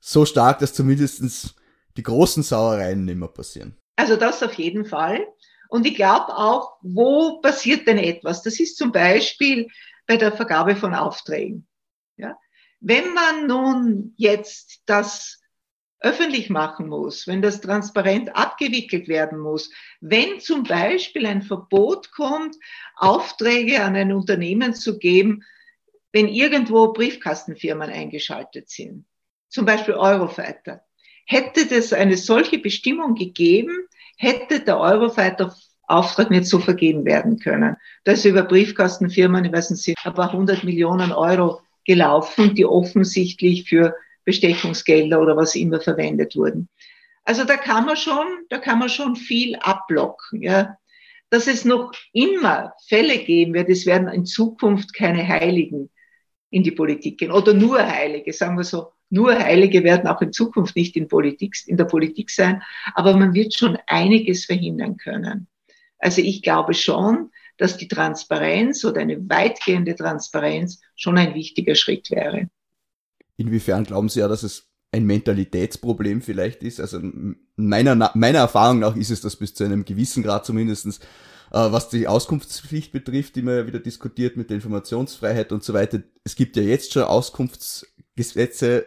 so stark, dass zumindestens die großen Sauereien nicht mehr passieren? Also das auf jeden Fall. Und ich glaube auch, wo passiert denn etwas? Das ist zum Beispiel bei der Vergabe von Aufträgen. Ja? Wenn man nun jetzt das öffentlich machen muss, wenn das transparent abgewickelt werden muss, wenn zum Beispiel ein Verbot kommt, Aufträge an ein Unternehmen zu geben, wenn irgendwo Briefkastenfirmen eingeschaltet sind, zum Beispiel Eurofighter. Hätte das eine solche Bestimmung gegeben, hätte der Eurofighter Auftrag nicht so vergeben werden können. Da ist über Briefkastenfirmen, ich weiß nicht, ein paar hundert Millionen Euro gelaufen, die offensichtlich für Bestechungsgelder oder was immer verwendet wurden. Also da kann man schon, da kann man schon viel abblocken, ja. Dass es noch immer Fälle geben wird, es werden in Zukunft keine Heiligen in die Politik gehen oder nur Heilige, sagen wir so. Nur Heilige werden auch in Zukunft nicht in, Politik, in der Politik sein, aber man wird schon einiges verhindern können. Also ich glaube schon, dass die Transparenz oder eine weitgehende Transparenz schon ein wichtiger Schritt wäre. Inwiefern glauben Sie ja, dass es ein Mentalitätsproblem vielleicht ist? Also meiner, meiner Erfahrung nach ist es das bis zu einem gewissen Grad zumindestens, äh, was die Auskunftspflicht betrifft, die man ja wieder diskutiert mit der Informationsfreiheit und so weiter. Es gibt ja jetzt schon Auskunftsgesetze,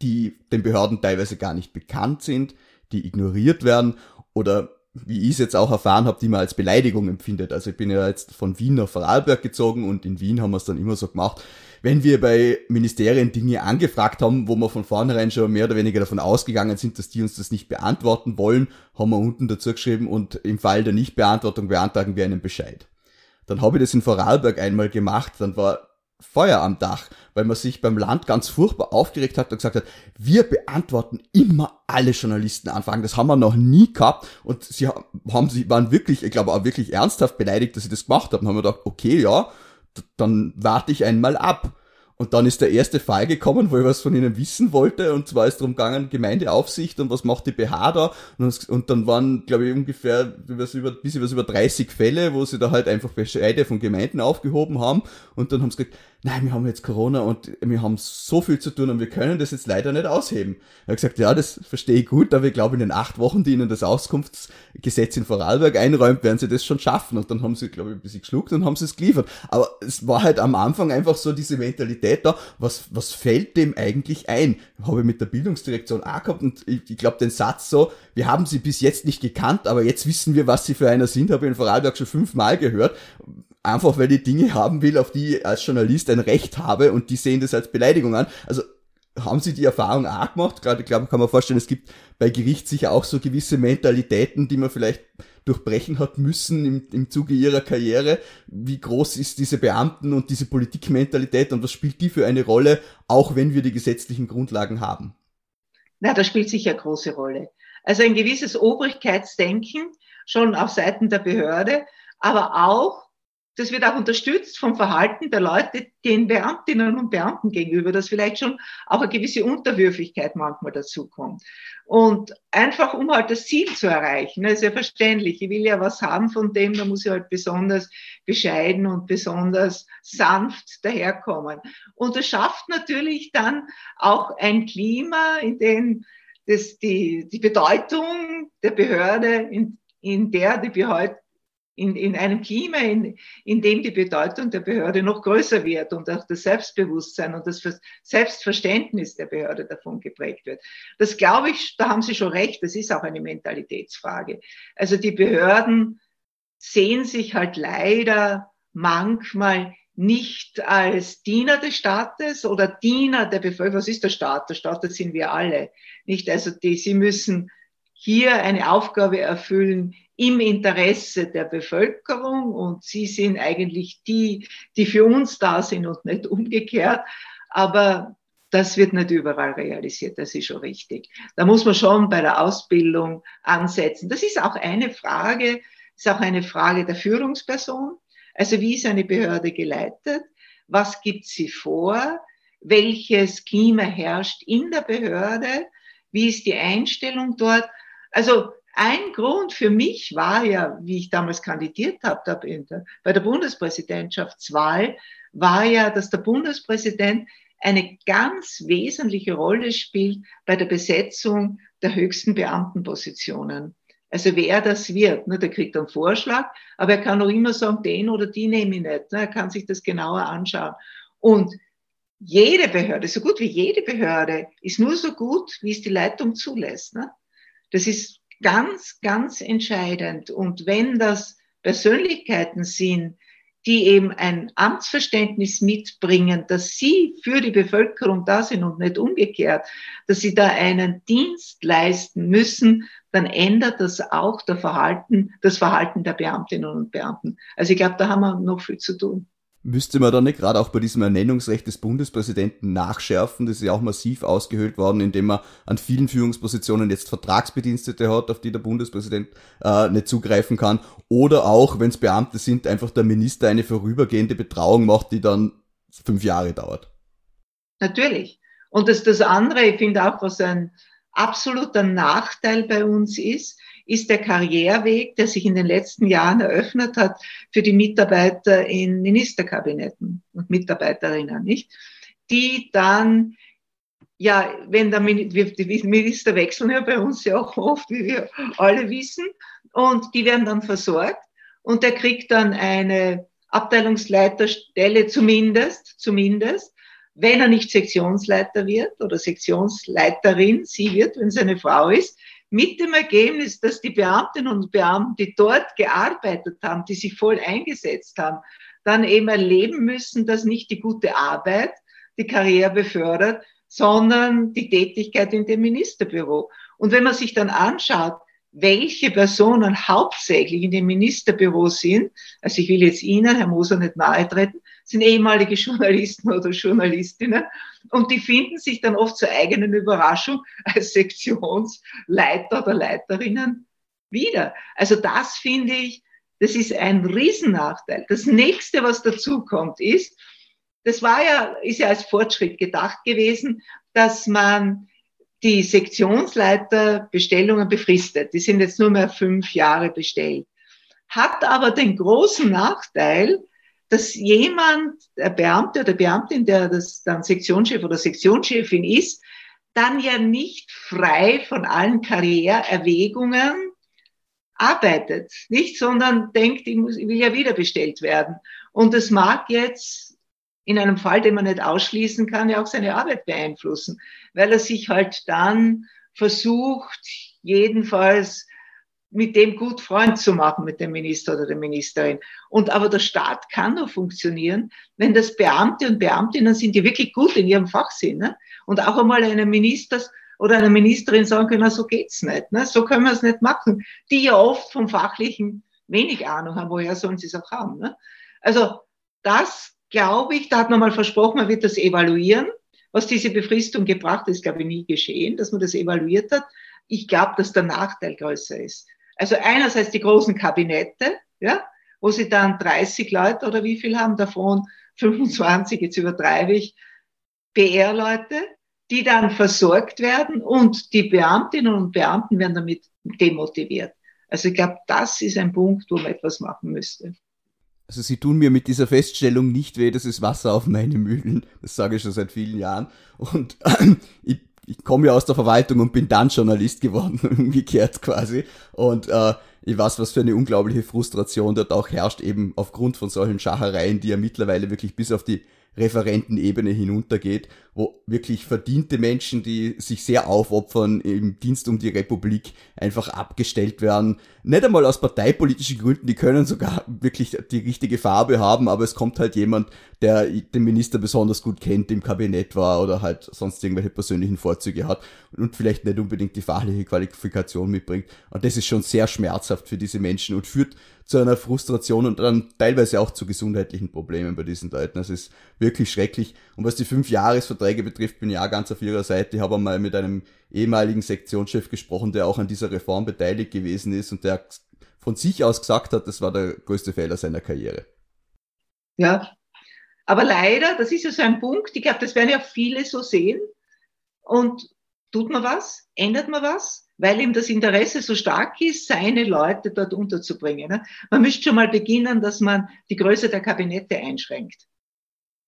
die den Behörden teilweise gar nicht bekannt sind, die ignoriert werden oder wie ich es jetzt auch erfahren habe, die man als Beleidigung empfindet. Also ich bin ja jetzt von Wien nach Vorarlberg gezogen und in Wien haben wir es dann immer so gemacht. Wenn wir bei Ministerien Dinge angefragt haben, wo wir von vornherein schon mehr oder weniger davon ausgegangen sind, dass die uns das nicht beantworten wollen, haben wir unten dazu geschrieben und im Fall der Nichtbeantwortung beantragen wir einen Bescheid. Dann habe ich das in Vorarlberg einmal gemacht, dann war Feuer am Dach, weil man sich beim Land ganz furchtbar aufgeregt hat und gesagt hat, wir beantworten immer alle Journalistenanfragen. Das haben wir noch nie gehabt. Und sie haben, sie waren wirklich, ich glaube auch wirklich ernsthaft beleidigt, dass sie das gemacht haben. Haben wir gedacht, okay, ja, dann warte ich einmal ab. Und dann ist der erste Fall gekommen, wo ich was von ihnen wissen wollte. Und zwar ist darum gegangen, Gemeindeaufsicht und was macht die BH da. Und, dann waren, glaube ich, ungefähr was über, bisschen über 30 Fälle, wo sie da halt einfach Bescheide von Gemeinden aufgehoben haben. Und dann haben sie gesagt, nein, wir haben jetzt Corona und wir haben so viel zu tun und wir können das jetzt leider nicht ausheben. Er hat gesagt, ja, das verstehe ich gut, aber ich glaube, in den acht Wochen, die ihnen das Auskunftsgesetz in Vorarlberg einräumt, werden sie das schon schaffen. Und dann haben sie, glaube ich, ein bisschen geschluckt und haben sie es geliefert. Aber es war halt am Anfang einfach so diese Mentalität da, was, was fällt dem eigentlich ein? Habe ich mit der Bildungsdirektion auch gehabt und ich, ich glaube den Satz so, wir haben sie bis jetzt nicht gekannt, aber jetzt wissen wir, was sie für einer sind, habe ich in Vorarlberg schon fünfmal gehört einfach weil ich Dinge haben will, auf die ich als Journalist ein Recht habe und die sehen das als Beleidigung an. Also haben Sie die Erfahrung auch gemacht? Gerade, ich glaube, kann man vorstellen, es gibt bei Gericht sicher auch so gewisse Mentalitäten, die man vielleicht durchbrechen hat müssen im, im Zuge ihrer Karriere. Wie groß ist diese Beamten- und diese Politikmentalität und was spielt die für eine Rolle, auch wenn wir die gesetzlichen Grundlagen haben? Na, das spielt sicher große Rolle. Also ein gewisses Obrigkeitsdenken schon auf Seiten der Behörde, aber auch das wird auch unterstützt vom Verhalten der Leute den Beamtinnen und Beamten gegenüber, dass vielleicht schon auch eine gewisse Unterwürfigkeit manchmal dazukommt. Und einfach, um halt das Ziel zu erreichen, das ist ja verständlich. Ich will ja was haben von dem, da muss ich halt besonders bescheiden und besonders sanft daherkommen. Und das schafft natürlich dann auch ein Klima, in dem das die, die Bedeutung der Behörde, in, in der die Behörde in, in einem Klima, in, in dem die Bedeutung der Behörde noch größer wird und auch das Selbstbewusstsein und das Selbstverständnis der Behörde davon geprägt wird. Das glaube ich, da haben Sie schon recht, das ist auch eine Mentalitätsfrage. Also die Behörden sehen sich halt leider manchmal nicht als Diener des Staates oder Diener der Bevölkerung. Was ist der Staat? Der Staat, das sind wir alle. Nicht? Also die, sie müssen hier eine Aufgabe erfüllen im Interesse der Bevölkerung und sie sind eigentlich die, die für uns da sind und nicht umgekehrt. Aber das wird nicht überall realisiert, das ist schon richtig. Da muss man schon bei der Ausbildung ansetzen. Das ist auch eine Frage. ist auch eine Frage der Führungsperson. Also wie ist eine Behörde geleitet? Was gibt sie vor? Welches Klima herrscht in der Behörde? Wie ist die Einstellung dort? Also ein Grund für mich war ja, wie ich damals kandidiert habe bei der Bundespräsidentschaftswahl, war ja, dass der Bundespräsident eine ganz wesentliche Rolle spielt bei der Besetzung der höchsten Beamtenpositionen. Also wer das wird, ne, der kriegt einen Vorschlag, aber er kann auch immer sagen, den oder die nehme ich nicht. Ne, er kann sich das genauer anschauen. Und jede Behörde, so gut wie jede Behörde, ist nur so gut, wie es die Leitung zulässt. Ne? Das ist ganz, ganz entscheidend. Und wenn das Persönlichkeiten sind, die eben ein Amtsverständnis mitbringen, dass sie für die Bevölkerung da sind und nicht umgekehrt, dass sie da einen Dienst leisten müssen, dann ändert das auch das Verhalten, das Verhalten der Beamtinnen und Beamten. Also ich glaube, da haben wir noch viel zu tun. Müsste man dann nicht gerade auch bei diesem Ernennungsrecht des Bundespräsidenten nachschärfen? Das ist ja auch massiv ausgehöhlt worden, indem man an vielen Führungspositionen jetzt Vertragsbedienstete hat, auf die der Bundespräsident äh, nicht zugreifen kann. Oder auch, wenn es Beamte sind, einfach der Minister eine vorübergehende Betrauung macht, die dann fünf Jahre dauert. Natürlich. Und das, das andere, ich finde auch, was ein absoluter Nachteil bei uns ist, ist der Karriereweg, der sich in den letzten Jahren eröffnet hat für die Mitarbeiter in Ministerkabinetten und Mitarbeiterinnen, nicht? Die dann, ja, wenn der Minister wechseln ja bei uns ja auch oft, wie wir alle wissen, und die werden dann versorgt und der kriegt dann eine Abteilungsleiterstelle zumindest, zumindest, wenn er nicht Sektionsleiter wird oder Sektionsleiterin, sie wird, wenn es eine Frau ist, mit dem Ergebnis, dass die Beamtinnen und Beamten, die dort gearbeitet haben, die sich voll eingesetzt haben, dann eben erleben müssen, dass nicht die gute Arbeit die Karriere befördert, sondern die Tätigkeit in dem Ministerbüro. Und wenn man sich dann anschaut, welche Personen hauptsächlich in dem Ministerbüro sind, also ich will jetzt Ihnen, Herr Moser, nicht nahe treten, sind ehemalige [laughs] Journalisten oder Journalistinnen und die finden sich dann oft zur eigenen Überraschung als Sektionsleiter oder Leiterinnen wieder. Also das finde ich, das ist ein Riesennachteil. Das nächste, was dazu kommt, ist, das war ja, ist ja als Fortschritt gedacht gewesen, dass man die Sektionsleiterbestellungen befristet. Die sind jetzt nur mehr fünf Jahre bestellt. Hat aber den großen Nachteil, dass jemand, der Beamte oder Beamtin, der das dann Sektionschef oder Sektionschefin ist, dann ja nicht frei von allen Karriereerwägungen arbeitet, nicht, sondern denkt, ich, muss, ich will ja wieder bestellt werden. Und es mag jetzt in einem Fall, den man nicht ausschließen kann, ja auch seine Arbeit beeinflussen, weil er sich halt dann versucht, jedenfalls mit dem gut Freund zu machen, mit dem Minister oder der Ministerin. Und aber der Staat kann nur funktionieren, wenn das Beamte und Beamtinnen sind, die wirklich gut in ihrem Fach sind. Ne? Und auch einmal einem Minister oder einer Ministerin sagen können, so geht's nicht. Ne? So können wir es nicht machen. Die ja oft vom Fachlichen wenig Ahnung haben, woher sollen sie es auch haben. Ne? Also das glaube ich, da hat man mal versprochen, man wird das evaluieren. Was diese Befristung gebracht ist, glaube ich, nie geschehen, dass man das evaluiert hat. Ich glaube, dass der Nachteil größer ist. Also einerseits die großen Kabinette, ja, wo sie dann 30 Leute oder wie viel haben, davon 25, jetzt übertreibe ich, PR-Leute, die dann versorgt werden und die Beamtinnen und Beamten werden damit demotiviert. Also ich glaube, das ist ein Punkt, wo man etwas machen müsste. Also sie tun mir mit dieser Feststellung nicht weh, das ist Wasser auf meine Mühlen. Das sage ich schon seit vielen Jahren. Und äh, ich ich komme ja aus der Verwaltung und bin dann Journalist geworden, [laughs] umgekehrt quasi. Und äh, ich weiß, was für eine unglaubliche Frustration dort auch herrscht, eben aufgrund von solchen Schachereien, die ja mittlerweile wirklich bis auf die Referentenebene hinuntergeht, wo wirklich verdiente Menschen, die sich sehr aufopfern im Dienst um die Republik, einfach abgestellt werden. Nicht einmal aus parteipolitischen Gründen, die können sogar wirklich die richtige Farbe haben, aber es kommt halt jemand, der den Minister besonders gut kennt, im Kabinett war oder halt sonst irgendwelche persönlichen Vorzüge hat und vielleicht nicht unbedingt die fachliche Qualifikation mitbringt. Und das ist schon sehr schmerzhaft für diese Menschen und führt zu einer Frustration und dann teilweise auch zu gesundheitlichen Problemen bei diesen Leuten. Das ist wirklich schrecklich. Und was die fünf Jahresverträge betrifft, bin ich auch ganz auf ihrer Seite. Ich habe einmal mit einem ehemaligen Sektionschef gesprochen, der auch an dieser Reform beteiligt gewesen ist und der von sich aus gesagt hat, das war der größte Fehler seiner Karriere. Ja, aber leider, das ist ja so ein Punkt, ich glaube, das werden ja viele so sehen. Und tut man was? Ändert man was? Weil ihm das Interesse so stark ist, seine Leute dort unterzubringen. Ne? Man müsste schon mal beginnen, dass man die Größe der Kabinette einschränkt.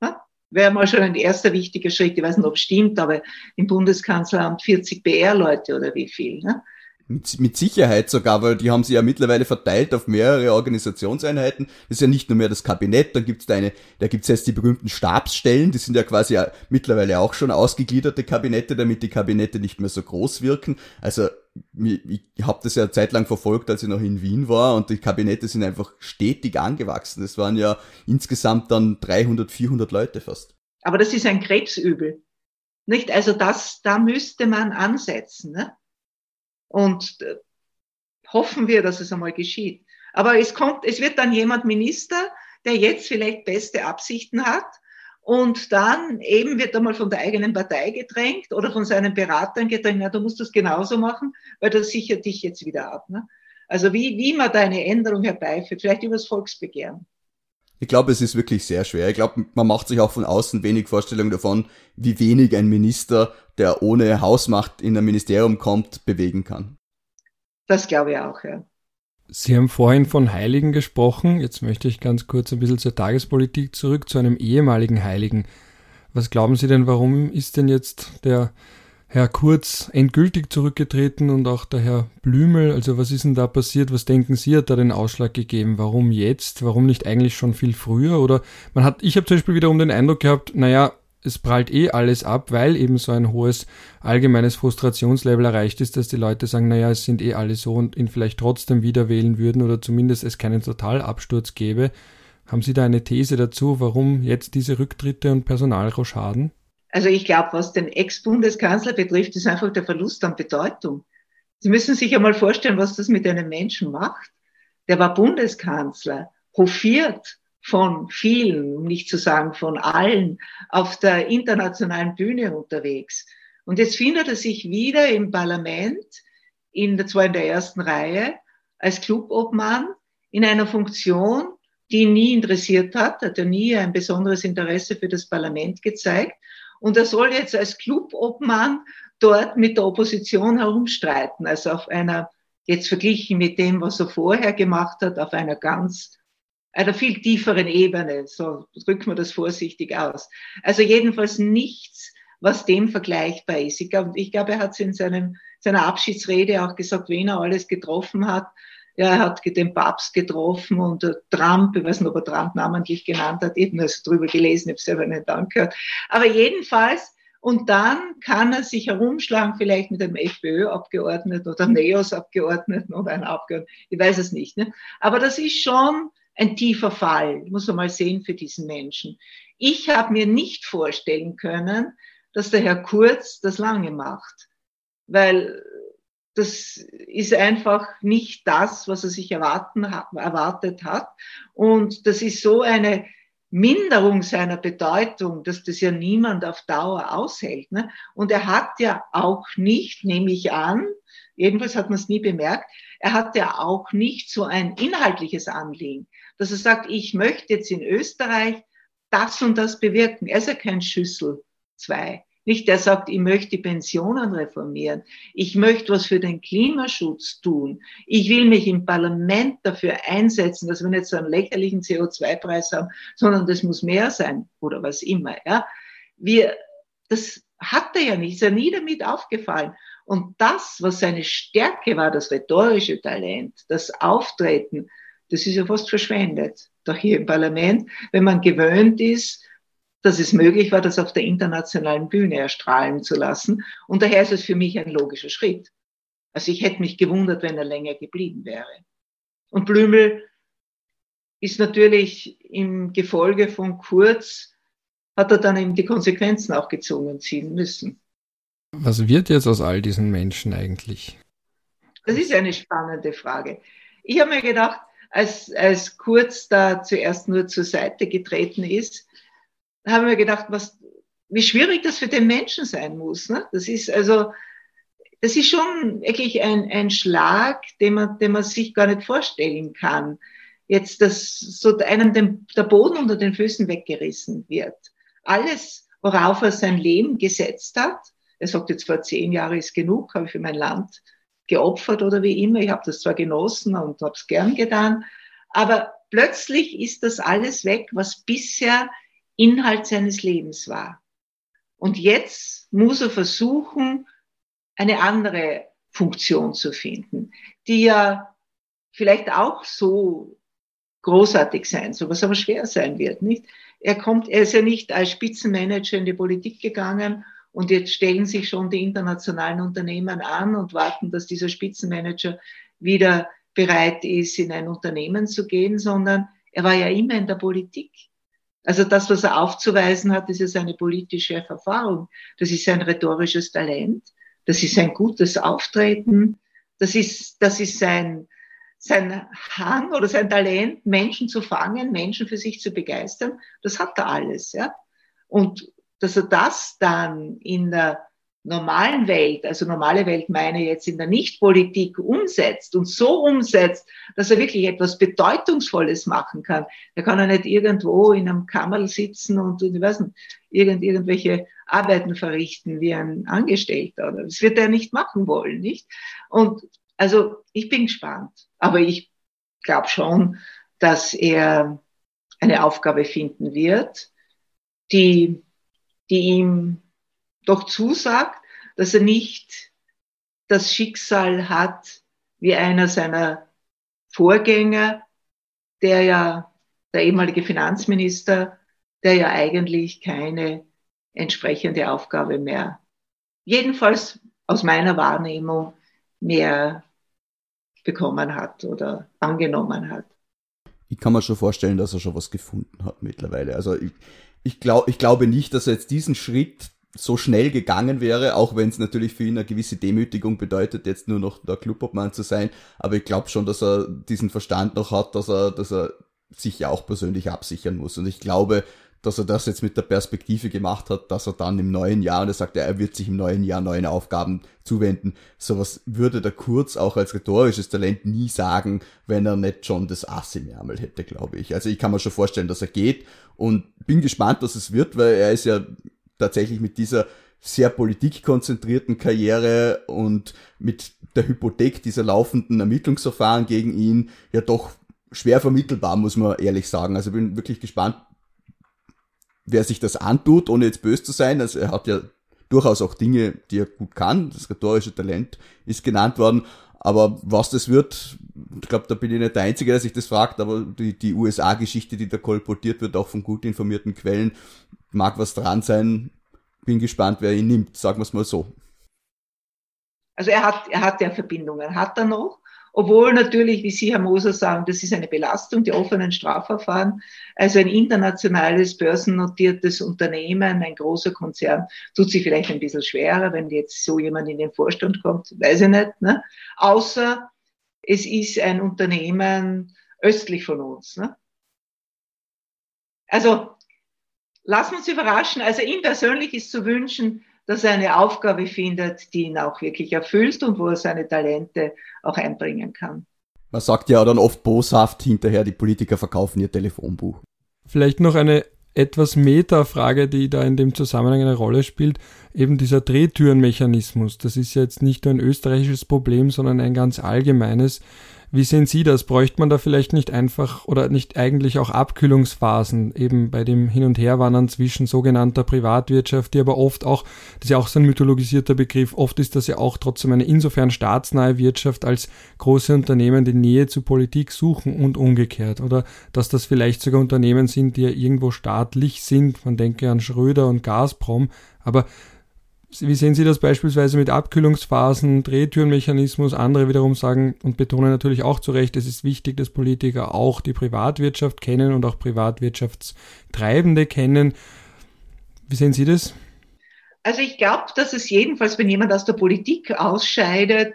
Ja? Wäre mal schon ein erster wichtiger Schritt. Ich weiß nicht, ob es stimmt, aber im Bundeskanzleramt 40 BR-Leute oder wie viel. Ne? Mit, mit Sicherheit sogar, weil die haben sie ja mittlerweile verteilt auf mehrere Organisationseinheiten. Das ist ja nicht nur mehr das Kabinett, dann gibt's da eine, da gibt's jetzt die berühmten Stabsstellen, die sind ja quasi mittlerweile auch schon ausgegliederte Kabinette, damit die Kabinette nicht mehr so groß wirken. Also ich habe das ja zeitlang verfolgt, als ich noch in Wien war und die Kabinette sind einfach stetig angewachsen. Es waren ja insgesamt dann 300, 400 Leute fast. Aber das ist ein Krebsübel. Nicht? Also das, da müsste man ansetzen. Ne? Und äh, hoffen wir, dass es einmal geschieht. Aber es kommt, es wird dann jemand Minister, der jetzt vielleicht beste Absichten hat und dann eben wird er mal von der eigenen Partei gedrängt oder von seinen Beratern gedrängt, ja, du musst das genauso machen, weil das sichert dich jetzt wieder ab. Ne? Also wie, wie man da eine Änderung herbeiführt, vielleicht übers Volksbegehren. Ich glaube, es ist wirklich sehr schwer. Ich glaube, man macht sich auch von außen wenig Vorstellung davon, wie wenig ein Minister, der ohne Hausmacht in ein Ministerium kommt, bewegen kann. Das glaube ich auch, ja. Sie haben vorhin von Heiligen gesprochen. Jetzt möchte ich ganz kurz ein bisschen zur Tagespolitik zurück, zu einem ehemaligen Heiligen. Was glauben Sie denn, warum ist denn jetzt der Herr Kurz endgültig zurückgetreten und auch der Herr Blümel. Also was ist denn da passiert? Was denken Sie, hat da den Ausschlag gegeben? Warum jetzt? Warum nicht eigentlich schon viel früher? Oder man hat, ich habe zum Beispiel wiederum den Eindruck gehabt, naja, es prallt eh alles ab, weil eben so ein hohes allgemeines Frustrationslevel erreicht ist, dass die Leute sagen, naja, es sind eh alle so und ihn vielleicht trotzdem wieder wählen würden oder zumindest es keinen Totalabsturz gäbe. Haben Sie da eine These dazu, warum jetzt diese Rücktritte und Personalrochaden? Also ich glaube, was den Ex-Bundeskanzler betrifft, ist einfach der Verlust an Bedeutung. Sie müssen sich einmal vorstellen, was das mit einem Menschen macht. Der war Bundeskanzler, hofiert von vielen, um nicht zu sagen von allen, auf der internationalen Bühne unterwegs. Und jetzt findet er sich wieder im Parlament, in der, zwar in der ersten Reihe, als Clubobmann, in einer Funktion, die ihn nie interessiert hat, hat er nie ein besonderes Interesse für das Parlament gezeigt. Und er soll jetzt als Clubobmann dort mit der Opposition herumstreiten, also auf einer, jetzt verglichen mit dem, was er vorher gemacht hat, auf einer ganz, einer viel tieferen Ebene. So drücken wir das vorsichtig aus. Also jedenfalls nichts, was dem vergleichbar ist. Ich glaube, ich glaube, er hat es in seinem, seiner Abschiedsrede auch gesagt, wen er alles getroffen hat. Ja, er hat den Papst getroffen und Trump, ich weiß nicht, ob er Trump namentlich genannt hat, eben das drüber gelesen, ich habe selber nicht angehört. Aber jedenfalls, und dann kann er sich herumschlagen, vielleicht mit einem FPÖ-Abgeordneten oder NEOS-Abgeordneten oder einem Abgeordneten, ich weiß es nicht. Ne? Aber das ist schon ein tiefer Fall, muss man mal sehen für diesen Menschen. Ich habe mir nicht vorstellen können, dass der Herr Kurz das lange macht, weil das ist einfach nicht das, was er sich erwarten, erwartet hat. Und das ist so eine Minderung seiner Bedeutung, dass das ja niemand auf Dauer aushält. Ne? Und er hat ja auch nicht, nehme ich an, jedenfalls hat man es nie bemerkt, er hat ja auch nicht so ein inhaltliches Anliegen, dass er sagt, ich möchte jetzt in Österreich das und das bewirken. Er ist ja kein Schüssel zwei. Nicht der sagt, ich möchte die Pensionen reformieren. Ich möchte was für den Klimaschutz tun. Ich will mich im Parlament dafür einsetzen, dass wir nicht so einen lächerlichen CO2-Preis haben, sondern das muss mehr sein oder was immer, ja. Wir, das hat er ja nicht, ist ja nie damit aufgefallen. Und das, was seine Stärke war, das rhetorische Talent, das Auftreten, das ist ja fast verschwendet. Doch hier im Parlament, wenn man gewöhnt ist, dass es möglich war, das auf der internationalen Bühne erstrahlen zu lassen. Und daher ist es für mich ein logischer Schritt. Also ich hätte mich gewundert, wenn er länger geblieben wäre. Und Blümel ist natürlich im Gefolge von Kurz, hat er dann eben die Konsequenzen auch gezogen ziehen müssen. Was wird jetzt aus all diesen Menschen eigentlich? Das ist eine spannende Frage. Ich habe mir gedacht, als, als Kurz da zuerst nur zur Seite getreten ist, haben wir gedacht, was, wie schwierig das für den Menschen sein muss. Ne? Das ist also, das ist schon wirklich ein, ein Schlag, den man, den man sich gar nicht vorstellen kann. Jetzt, dass so einem den, der Boden unter den Füßen weggerissen wird. Alles, worauf er sein Leben gesetzt hat, er sagt jetzt vor zehn Jahren ist genug, habe ich für mein Land geopfert oder wie immer. Ich habe das zwar genossen und habe es gern getan, aber plötzlich ist das alles weg, was bisher Inhalt seines Lebens war. Und jetzt muss er versuchen, eine andere Funktion zu finden, die ja vielleicht auch so großartig sein soll, was aber schwer sein wird, nicht? Er kommt, er ist ja nicht als Spitzenmanager in die Politik gegangen und jetzt stellen sich schon die internationalen Unternehmen an und warten, dass dieser Spitzenmanager wieder bereit ist, in ein Unternehmen zu gehen, sondern er war ja immer in der Politik. Also das, was er aufzuweisen hat, ist ja seine politische Erfahrung. Das ist sein rhetorisches Talent. Das ist sein gutes Auftreten. Das ist, das ist sein, sein Hang oder sein Talent, Menschen zu fangen, Menschen für sich zu begeistern. Das hat er alles, ja. Und dass er das dann in der normalen Welt, also normale Welt meine jetzt in der Nichtpolitik umsetzt und so umsetzt, dass er wirklich etwas Bedeutungsvolles machen kann. Er kann ja nicht irgendwo in einem Kammerl sitzen und, ich weiß nicht, irgend, irgendwelche Arbeiten verrichten wie ein Angestellter. Das wird er nicht machen wollen, nicht? Und also ich bin gespannt, aber ich glaube schon, dass er eine Aufgabe finden wird, die, die ihm doch zusagt, dass er nicht das Schicksal hat wie einer seiner Vorgänger, der ja, der ehemalige Finanzminister, der ja eigentlich keine entsprechende Aufgabe mehr, jedenfalls aus meiner Wahrnehmung, mehr bekommen hat oder angenommen hat. Ich kann mir schon vorstellen, dass er schon was gefunden hat mittlerweile. Also ich, ich, glaub, ich glaube nicht, dass er jetzt diesen Schritt so schnell gegangen wäre, auch wenn es natürlich für ihn eine gewisse Demütigung bedeutet, jetzt nur noch der Clubobmann zu sein. Aber ich glaube schon, dass er diesen Verstand noch hat, dass er, dass er sich ja auch persönlich absichern muss. Und ich glaube, dass er das jetzt mit der Perspektive gemacht hat, dass er dann im neuen Jahr, und er sagt, er wird sich im neuen Jahr neuen Aufgaben zuwenden. Sowas würde der Kurz auch als rhetorisches Talent nie sagen, wenn er nicht schon das Ass im Ärmel hätte, glaube ich. Also ich kann mir schon vorstellen, dass er geht und bin gespannt, was es wird, weil er ist ja tatsächlich mit dieser sehr politikkonzentrierten Karriere und mit der Hypothek dieser laufenden Ermittlungsverfahren gegen ihn ja doch schwer vermittelbar, muss man ehrlich sagen. Also bin wirklich gespannt, wer sich das antut, ohne jetzt böse zu sein. Also er hat ja durchaus auch Dinge, die er gut kann. Das rhetorische Talent ist genannt worden. Aber was das wird, ich glaube, da bin ich nicht der Einzige, der sich das fragt, aber die, die USA-Geschichte, die da kolportiert wird, auch von gut informierten Quellen, mag was dran sein. Bin gespannt, wer ihn nimmt, sagen wir es mal so. Also er hat, er hat ja Verbindungen, hat er noch. Obwohl natürlich, wie Sie, Herr Moser, sagen, das ist eine Belastung, die offenen Strafverfahren. Also ein internationales börsennotiertes Unternehmen, ein großer Konzern, tut sich vielleicht ein bisschen schwerer, wenn jetzt so jemand in den Vorstand kommt, weiß ich nicht. Ne? Außer es ist ein Unternehmen östlich von uns. Ne? Also lassen wir uns überraschen. Also ihm persönlich ist zu wünschen, dass er eine Aufgabe findet, die ihn auch wirklich erfüllt und wo er seine Talente auch einbringen kann. Man sagt ja dann oft boshaft hinterher, die Politiker verkaufen ihr Telefonbuch. Vielleicht noch eine etwas Meta-Frage, die da in dem Zusammenhang eine Rolle spielt, eben dieser Drehtürenmechanismus. Das ist ja jetzt nicht nur ein österreichisches Problem, sondern ein ganz allgemeines. Wie sehen Sie das? Bräuchte man da vielleicht nicht einfach oder nicht eigentlich auch Abkühlungsphasen eben bei dem Hin- und Herwandern zwischen sogenannter Privatwirtschaft, die aber oft auch, das ist ja auch so ein mythologisierter Begriff, oft ist das ja auch trotzdem eine insofern staatsnahe Wirtschaft als große Unternehmen die Nähe zur Politik suchen und umgekehrt. Oder dass das vielleicht sogar Unternehmen sind, die ja irgendwo staatlich sind. Man denke an Schröder und Gazprom. Aber wie sehen Sie das beispielsweise mit Abkühlungsphasen, Drehtürenmechanismus? Andere wiederum sagen und betonen natürlich auch zu Recht, es ist wichtig, dass Politiker auch die Privatwirtschaft kennen und auch Privatwirtschaftstreibende kennen. Wie sehen Sie das? Also ich glaube, dass es jedenfalls, wenn jemand aus der Politik ausscheidet,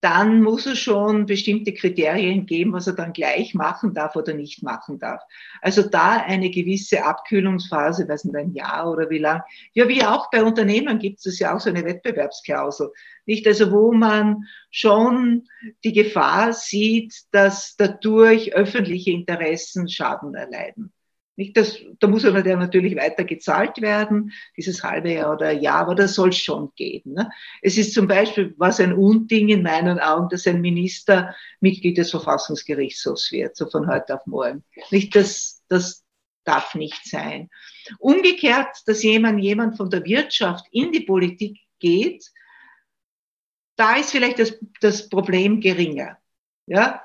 dann muss es schon bestimmte Kriterien geben, was er dann gleich machen darf oder nicht machen darf. Also da eine gewisse Abkühlungsphase, weiß nicht, ein Jahr oder wie lang. Ja, wie auch bei Unternehmen gibt es ja auch so eine Wettbewerbsklausel. Nicht also, wo man schon die Gefahr sieht, dass dadurch öffentliche Interessen Schaden erleiden. Nicht, das, da muss aber der natürlich weiter gezahlt werden, dieses halbe Jahr oder Jahr, aber das soll schon gehen. Ne? Es ist zum Beispiel, was ein Unding in meinen Augen, dass ein Minister Mitglied des Verfassungsgerichtshofs wird, so von heute auf morgen. Nicht, das, das darf nicht sein. Umgekehrt, dass jemand, jemand von der Wirtschaft in die Politik geht, da ist vielleicht das, das Problem geringer. Ja,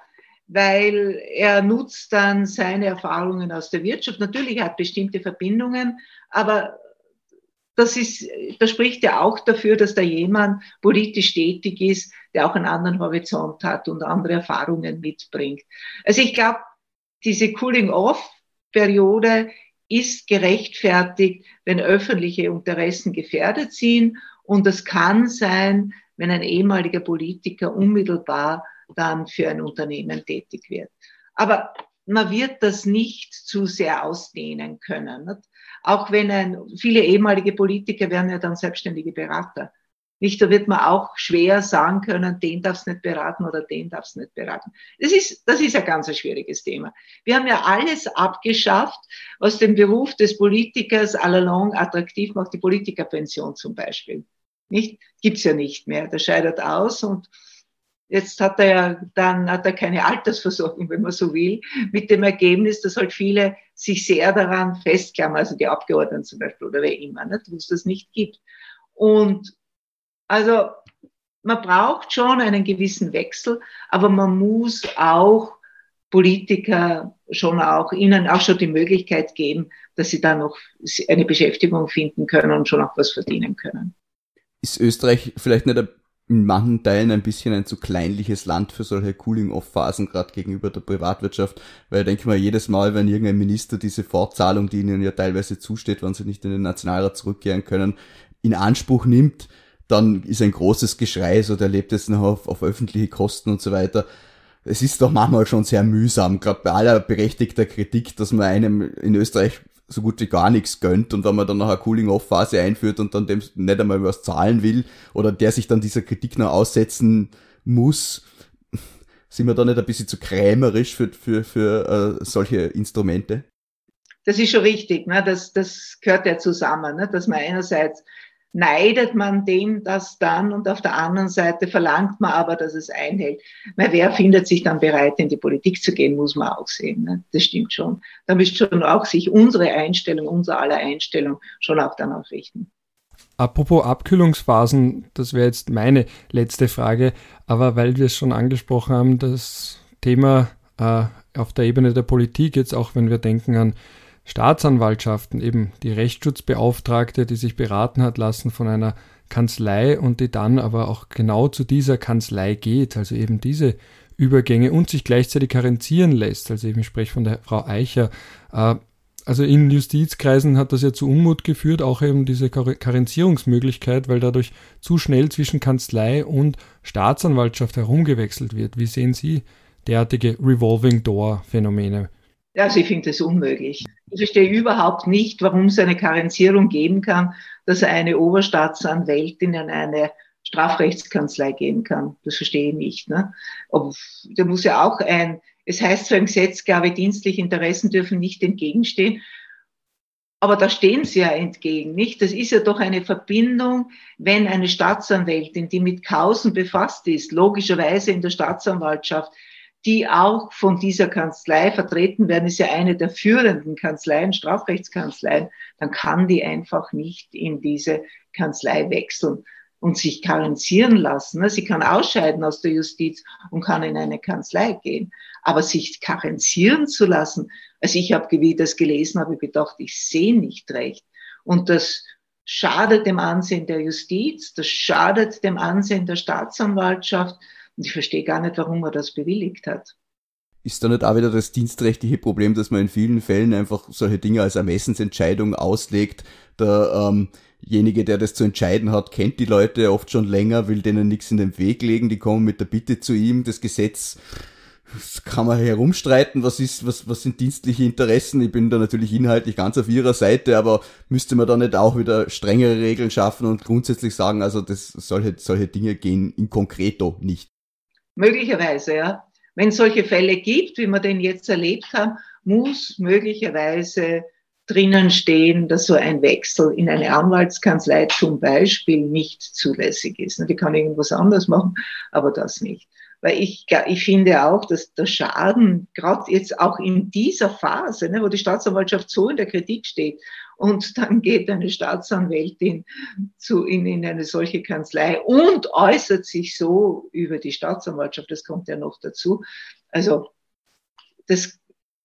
weil er nutzt dann seine Erfahrungen aus der Wirtschaft. Natürlich hat bestimmte Verbindungen, aber das ist, das spricht ja auch dafür, dass da jemand politisch tätig ist, der auch einen anderen Horizont hat und andere Erfahrungen mitbringt. Also ich glaube, diese Cooling-off-Periode ist gerechtfertigt, wenn öffentliche Interessen gefährdet sind. Und es kann sein, wenn ein ehemaliger Politiker unmittelbar dann für ein Unternehmen tätig wird. Aber man wird das nicht zu sehr ausdehnen können. Nicht? Auch wenn ein, viele ehemalige Politiker werden ja dann selbstständige Berater. Nicht, da wird man auch schwer sagen können, den darf's nicht beraten oder den darf's nicht beraten. Das ist, das ist ein ganz schwieriges Thema. Wir haben ja alles abgeschafft, was den Beruf des Politikers allalong attraktiv macht, die Politikerpension zum Beispiel. Nicht? Gibt's ja nicht mehr. Der scheidet aus und Jetzt hat er ja, dann hat er keine Altersversorgung, wenn man so will, mit dem Ergebnis, dass halt viele sich sehr daran festklammern, also die Abgeordneten zum Beispiel oder wer immer, nicht, wo es das nicht gibt. Und also man braucht schon einen gewissen Wechsel, aber man muss auch Politiker schon auch, ihnen auch schon die Möglichkeit geben, dass sie da noch eine Beschäftigung finden können und schon auch was verdienen können. Ist Österreich vielleicht nicht ein in manchen Teilen ein bisschen ein zu kleinliches Land für solche Cooling-Off-Phasen, gerade gegenüber der Privatwirtschaft, weil ich denke mal, jedes Mal, wenn irgendein Minister diese Fortzahlung, die ihnen ja teilweise zusteht, wenn sie nicht in den Nationalrat zurückkehren können, in Anspruch nimmt, dann ist ein großes Geschrei, so der lebt jetzt noch auf, auf öffentliche Kosten und so weiter. Es ist doch manchmal schon sehr mühsam, gerade bei aller berechtigter Kritik, dass man einem in Österreich so gut wie gar nichts gönnt und wenn man dann noch eine Cooling-Off-Phase einführt und dann dem nicht einmal was zahlen will oder der sich dann dieser Kritik noch aussetzen muss, sind wir da nicht ein bisschen zu krämerisch für, für, für äh, solche Instrumente? Das ist schon richtig, ne? das, das gehört ja zusammen, ne? dass man einerseits neidet man dem das dann und auf der anderen Seite verlangt man aber, dass es einhält. Weil wer findet sich dann bereit, in die Politik zu gehen, muss man auch sehen. Ne? Das stimmt schon. Da müsste schon auch sich unsere Einstellung, unser aller Einstellung schon auch danach richten. Apropos Abkühlungsphasen, das wäre jetzt meine letzte Frage, aber weil wir es schon angesprochen haben, das Thema äh, auf der Ebene der Politik, jetzt auch wenn wir denken an Staatsanwaltschaften, eben die Rechtsschutzbeauftragte, die sich beraten hat lassen von einer Kanzlei und die dann aber auch genau zu dieser Kanzlei geht, also eben diese Übergänge und sich gleichzeitig karenzieren lässt. Also eben ich spreche von der Frau Eicher. Äh, also in Justizkreisen hat das ja zu Unmut geführt, auch eben diese Karenzierungsmöglichkeit, weil dadurch zu schnell zwischen Kanzlei und Staatsanwaltschaft herumgewechselt wird. Wie sehen Sie derartige Revolving Door Phänomene? Also ich finde das unmöglich. Ich verstehe überhaupt nicht, warum es eine Karenzierung geben kann, dass eine Oberstaatsanwältin in eine Strafrechtskanzlei gehen kann. Das verstehe ich nicht. Ne? Aber da muss ja auch ein, es heißt zwar im Gesetz, glaube dienstliche Interessen dürfen nicht entgegenstehen, aber da stehen sie ja entgegen, nicht? Das ist ja doch eine Verbindung, wenn eine Staatsanwältin, die mit Kausen befasst ist, logischerweise in der Staatsanwaltschaft, die auch von dieser Kanzlei vertreten werden, ist ja eine der führenden Kanzleien, Strafrechtskanzleien, dann kann die einfach nicht in diese Kanzlei wechseln und sich karenzieren lassen. Ne? Sie kann ausscheiden aus der Justiz und kann in eine Kanzlei gehen. Aber sich karenzieren zu lassen, also ich habe, wie ich das gelesen habe, gedacht, ich sehe nicht recht. Und das schadet dem Ansehen der Justiz, das schadet dem Ansehen der Staatsanwaltschaft, und ich verstehe gar nicht, warum er das bewilligt hat. Ist da nicht auch wieder das dienstrechtliche Problem, dass man in vielen Fällen einfach solche Dinge als Ermessensentscheidung auslegt? Da ähm, der das zu entscheiden hat, kennt die Leute oft schon länger, will denen nichts in den Weg legen, die kommen mit der Bitte zu ihm, das Gesetz das kann man herumstreiten, was ist, was, was sind dienstliche Interessen. Ich bin da natürlich inhaltlich ganz auf ihrer Seite, aber müsste man da nicht auch wieder strengere Regeln schaffen und grundsätzlich sagen, also das solche, solche Dinge gehen in concreto nicht. Möglicherweise, ja. Wenn es solche Fälle gibt, wie wir den jetzt erlebt haben, muss möglicherweise drinnen stehen, dass so ein Wechsel in eine Anwaltskanzlei zum Beispiel nicht zulässig ist. Die kann irgendwas anderes machen, aber das nicht. Weil ich, ich finde auch, dass der Schaden, gerade jetzt auch in dieser Phase, ne, wo die Staatsanwaltschaft so in der Kritik steht, und dann geht eine Staatsanwältin zu, in, in eine solche Kanzlei und äußert sich so über die Staatsanwaltschaft, das kommt ja noch dazu. Also das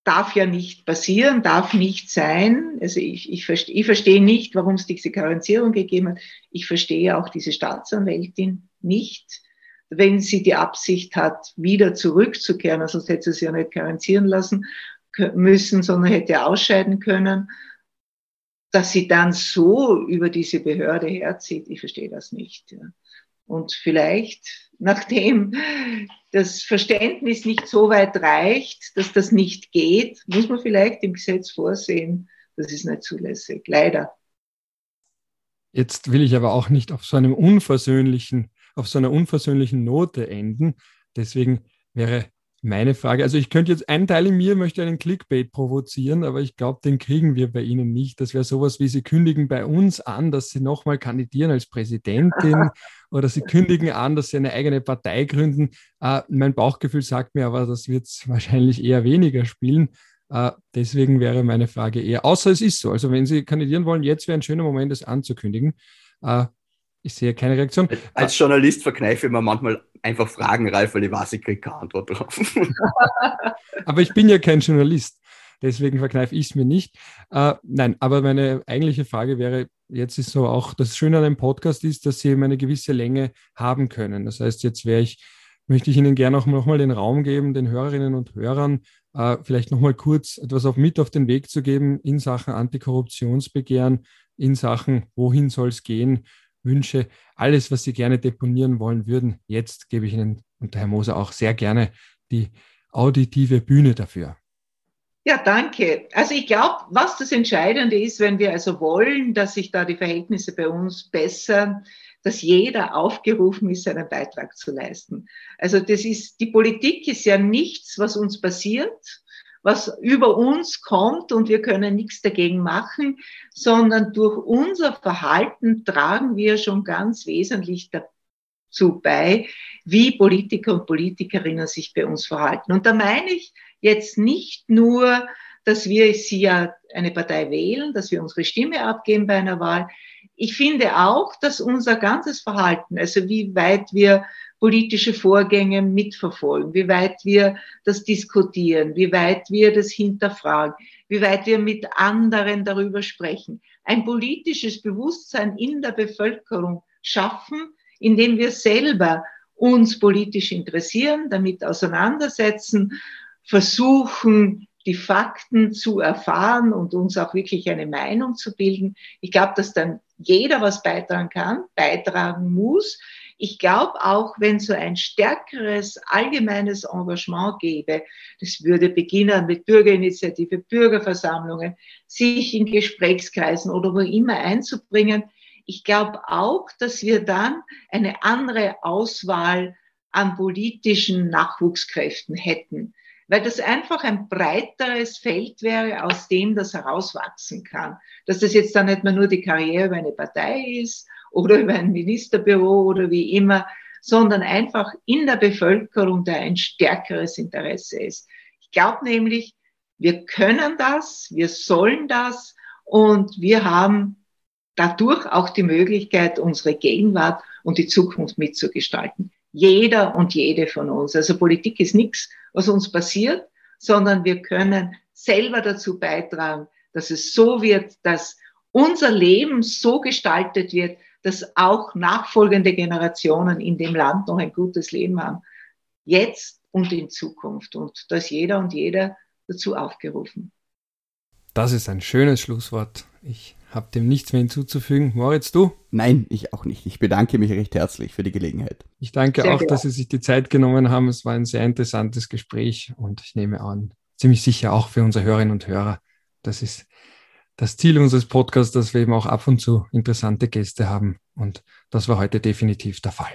darf ja nicht passieren, darf nicht sein. Also ich, ich, verstehe, ich verstehe nicht, warum es diese Karenzierung gegeben hat. Ich verstehe auch diese Staatsanwältin nicht wenn sie die Absicht hat, wieder zurückzukehren, sonst hätte sie sich ja nicht karenzieren lassen müssen, sondern hätte ausscheiden können, dass sie dann so über diese Behörde herzieht, ich verstehe das nicht. Und vielleicht, [laughs] nachdem das Verständnis nicht so weit reicht, dass das nicht geht, muss man vielleicht im Gesetz vorsehen, das ist nicht zulässig, leider. Jetzt will ich aber auch nicht auf so einem unversöhnlichen auf so einer unversöhnlichen Note enden. Deswegen wäre meine Frage, also ich könnte jetzt, ein Teil in mir möchte einen Clickbait provozieren, aber ich glaube, den kriegen wir bei Ihnen nicht. Das wäre sowas wie, Sie kündigen bei uns an, dass Sie nochmal kandidieren als Präsidentin [laughs] oder Sie kündigen an, dass Sie eine eigene Partei gründen. Äh, mein Bauchgefühl sagt mir aber, das wird [laughs] wahrscheinlich eher weniger spielen. Äh, deswegen wäre meine Frage eher, außer es ist so. Also wenn Sie kandidieren wollen, jetzt wäre ein schöner Moment, es anzukündigen. Äh, ich sehe keine Reaktion. Als Journalist verkneife ich mir manchmal einfach Fragen, Ralf, weil ich weiß, ich kriege keine Antwort drauf. [laughs] aber ich bin ja kein Journalist, deswegen verkneife ich es mir nicht. Äh, nein, aber meine eigentliche Frage wäre, jetzt ist so auch, das Schöne an einem Podcast ist, dass Sie eben eine gewisse Länge haben können. Das heißt, jetzt wäre ich, möchte ich Ihnen gerne auch nochmal den Raum geben, den Hörerinnen und Hörern, äh, vielleicht nochmal kurz etwas auf, mit auf den Weg zu geben in Sachen Antikorruptionsbegehren, in Sachen, wohin soll es gehen, Wünsche, alles, was Sie gerne deponieren wollen würden. Jetzt gebe ich Ihnen und Herr Moser auch sehr gerne die auditive Bühne dafür. Ja, danke. Also ich glaube, was das Entscheidende ist, wenn wir also wollen, dass sich da die Verhältnisse bei uns bessern, dass jeder aufgerufen ist, seinen Beitrag zu leisten. Also das ist, die Politik ist ja nichts, was uns passiert, was über uns kommt und wir können nichts dagegen machen, sondern durch unser Verhalten tragen wir schon ganz wesentlich dazu bei, wie Politiker und Politikerinnen sich bei uns verhalten. Und da meine ich jetzt nicht nur, dass wir sie ja eine Partei wählen, dass wir unsere Stimme abgeben bei einer Wahl. Ich finde auch, dass unser ganzes Verhalten, also wie weit wir politische Vorgänge mitverfolgen, wie weit wir das diskutieren, wie weit wir das hinterfragen, wie weit wir mit anderen darüber sprechen. Ein politisches Bewusstsein in der Bevölkerung schaffen, indem wir selber uns politisch interessieren, damit auseinandersetzen, versuchen, die Fakten zu erfahren und uns auch wirklich eine Meinung zu bilden. Ich glaube, dass dann jeder was beitragen kann, beitragen muss. Ich glaube auch, wenn so ein stärkeres allgemeines Engagement gäbe, das würde beginnen mit Bürgerinitiative, Bürgerversammlungen, sich in Gesprächskreisen oder wo immer einzubringen. Ich glaube auch, dass wir dann eine andere Auswahl an politischen Nachwuchskräften hätten, weil das einfach ein breiteres Feld wäre, aus dem das herauswachsen kann. Dass das jetzt dann nicht mehr nur die Karriere über eine Partei ist oder über ein Ministerbüro oder wie immer, sondern einfach in der Bevölkerung da ein stärkeres Interesse ist. Ich glaube nämlich, wir können das, wir sollen das und wir haben dadurch auch die Möglichkeit, unsere Gegenwart und die Zukunft mitzugestalten. Jeder und jede von uns. Also Politik ist nichts, was uns passiert, sondern wir können selber dazu beitragen, dass es so wird, dass unser Leben so gestaltet wird, dass auch nachfolgende Generationen in dem Land noch ein gutes Leben haben. Jetzt und in Zukunft. Und da ist jeder und jeder dazu aufgerufen. Das ist ein schönes Schlusswort. Ich habe dem nichts mehr hinzuzufügen. Moritz, du? Nein, ich auch nicht. Ich bedanke mich recht herzlich für die Gelegenheit. Ich danke sehr auch, dass Sie sich die Zeit genommen haben. Es war ein sehr interessantes Gespräch und ich nehme an, ziemlich sicher auch für unsere Hörerinnen und Hörer. Das ist das Ziel unseres Podcasts, dass wir eben auch ab und zu interessante Gäste haben. Und das war heute definitiv der Fall.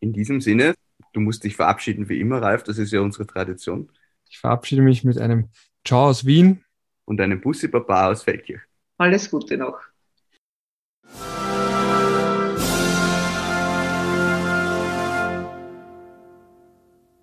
In diesem Sinne, du musst dich verabschieden wie immer, Ralf. Das ist ja unsere Tradition. Ich verabschiede mich mit einem Ciao aus Wien. Und einem Bussi Baba aus Feldkirch. Alles Gute noch.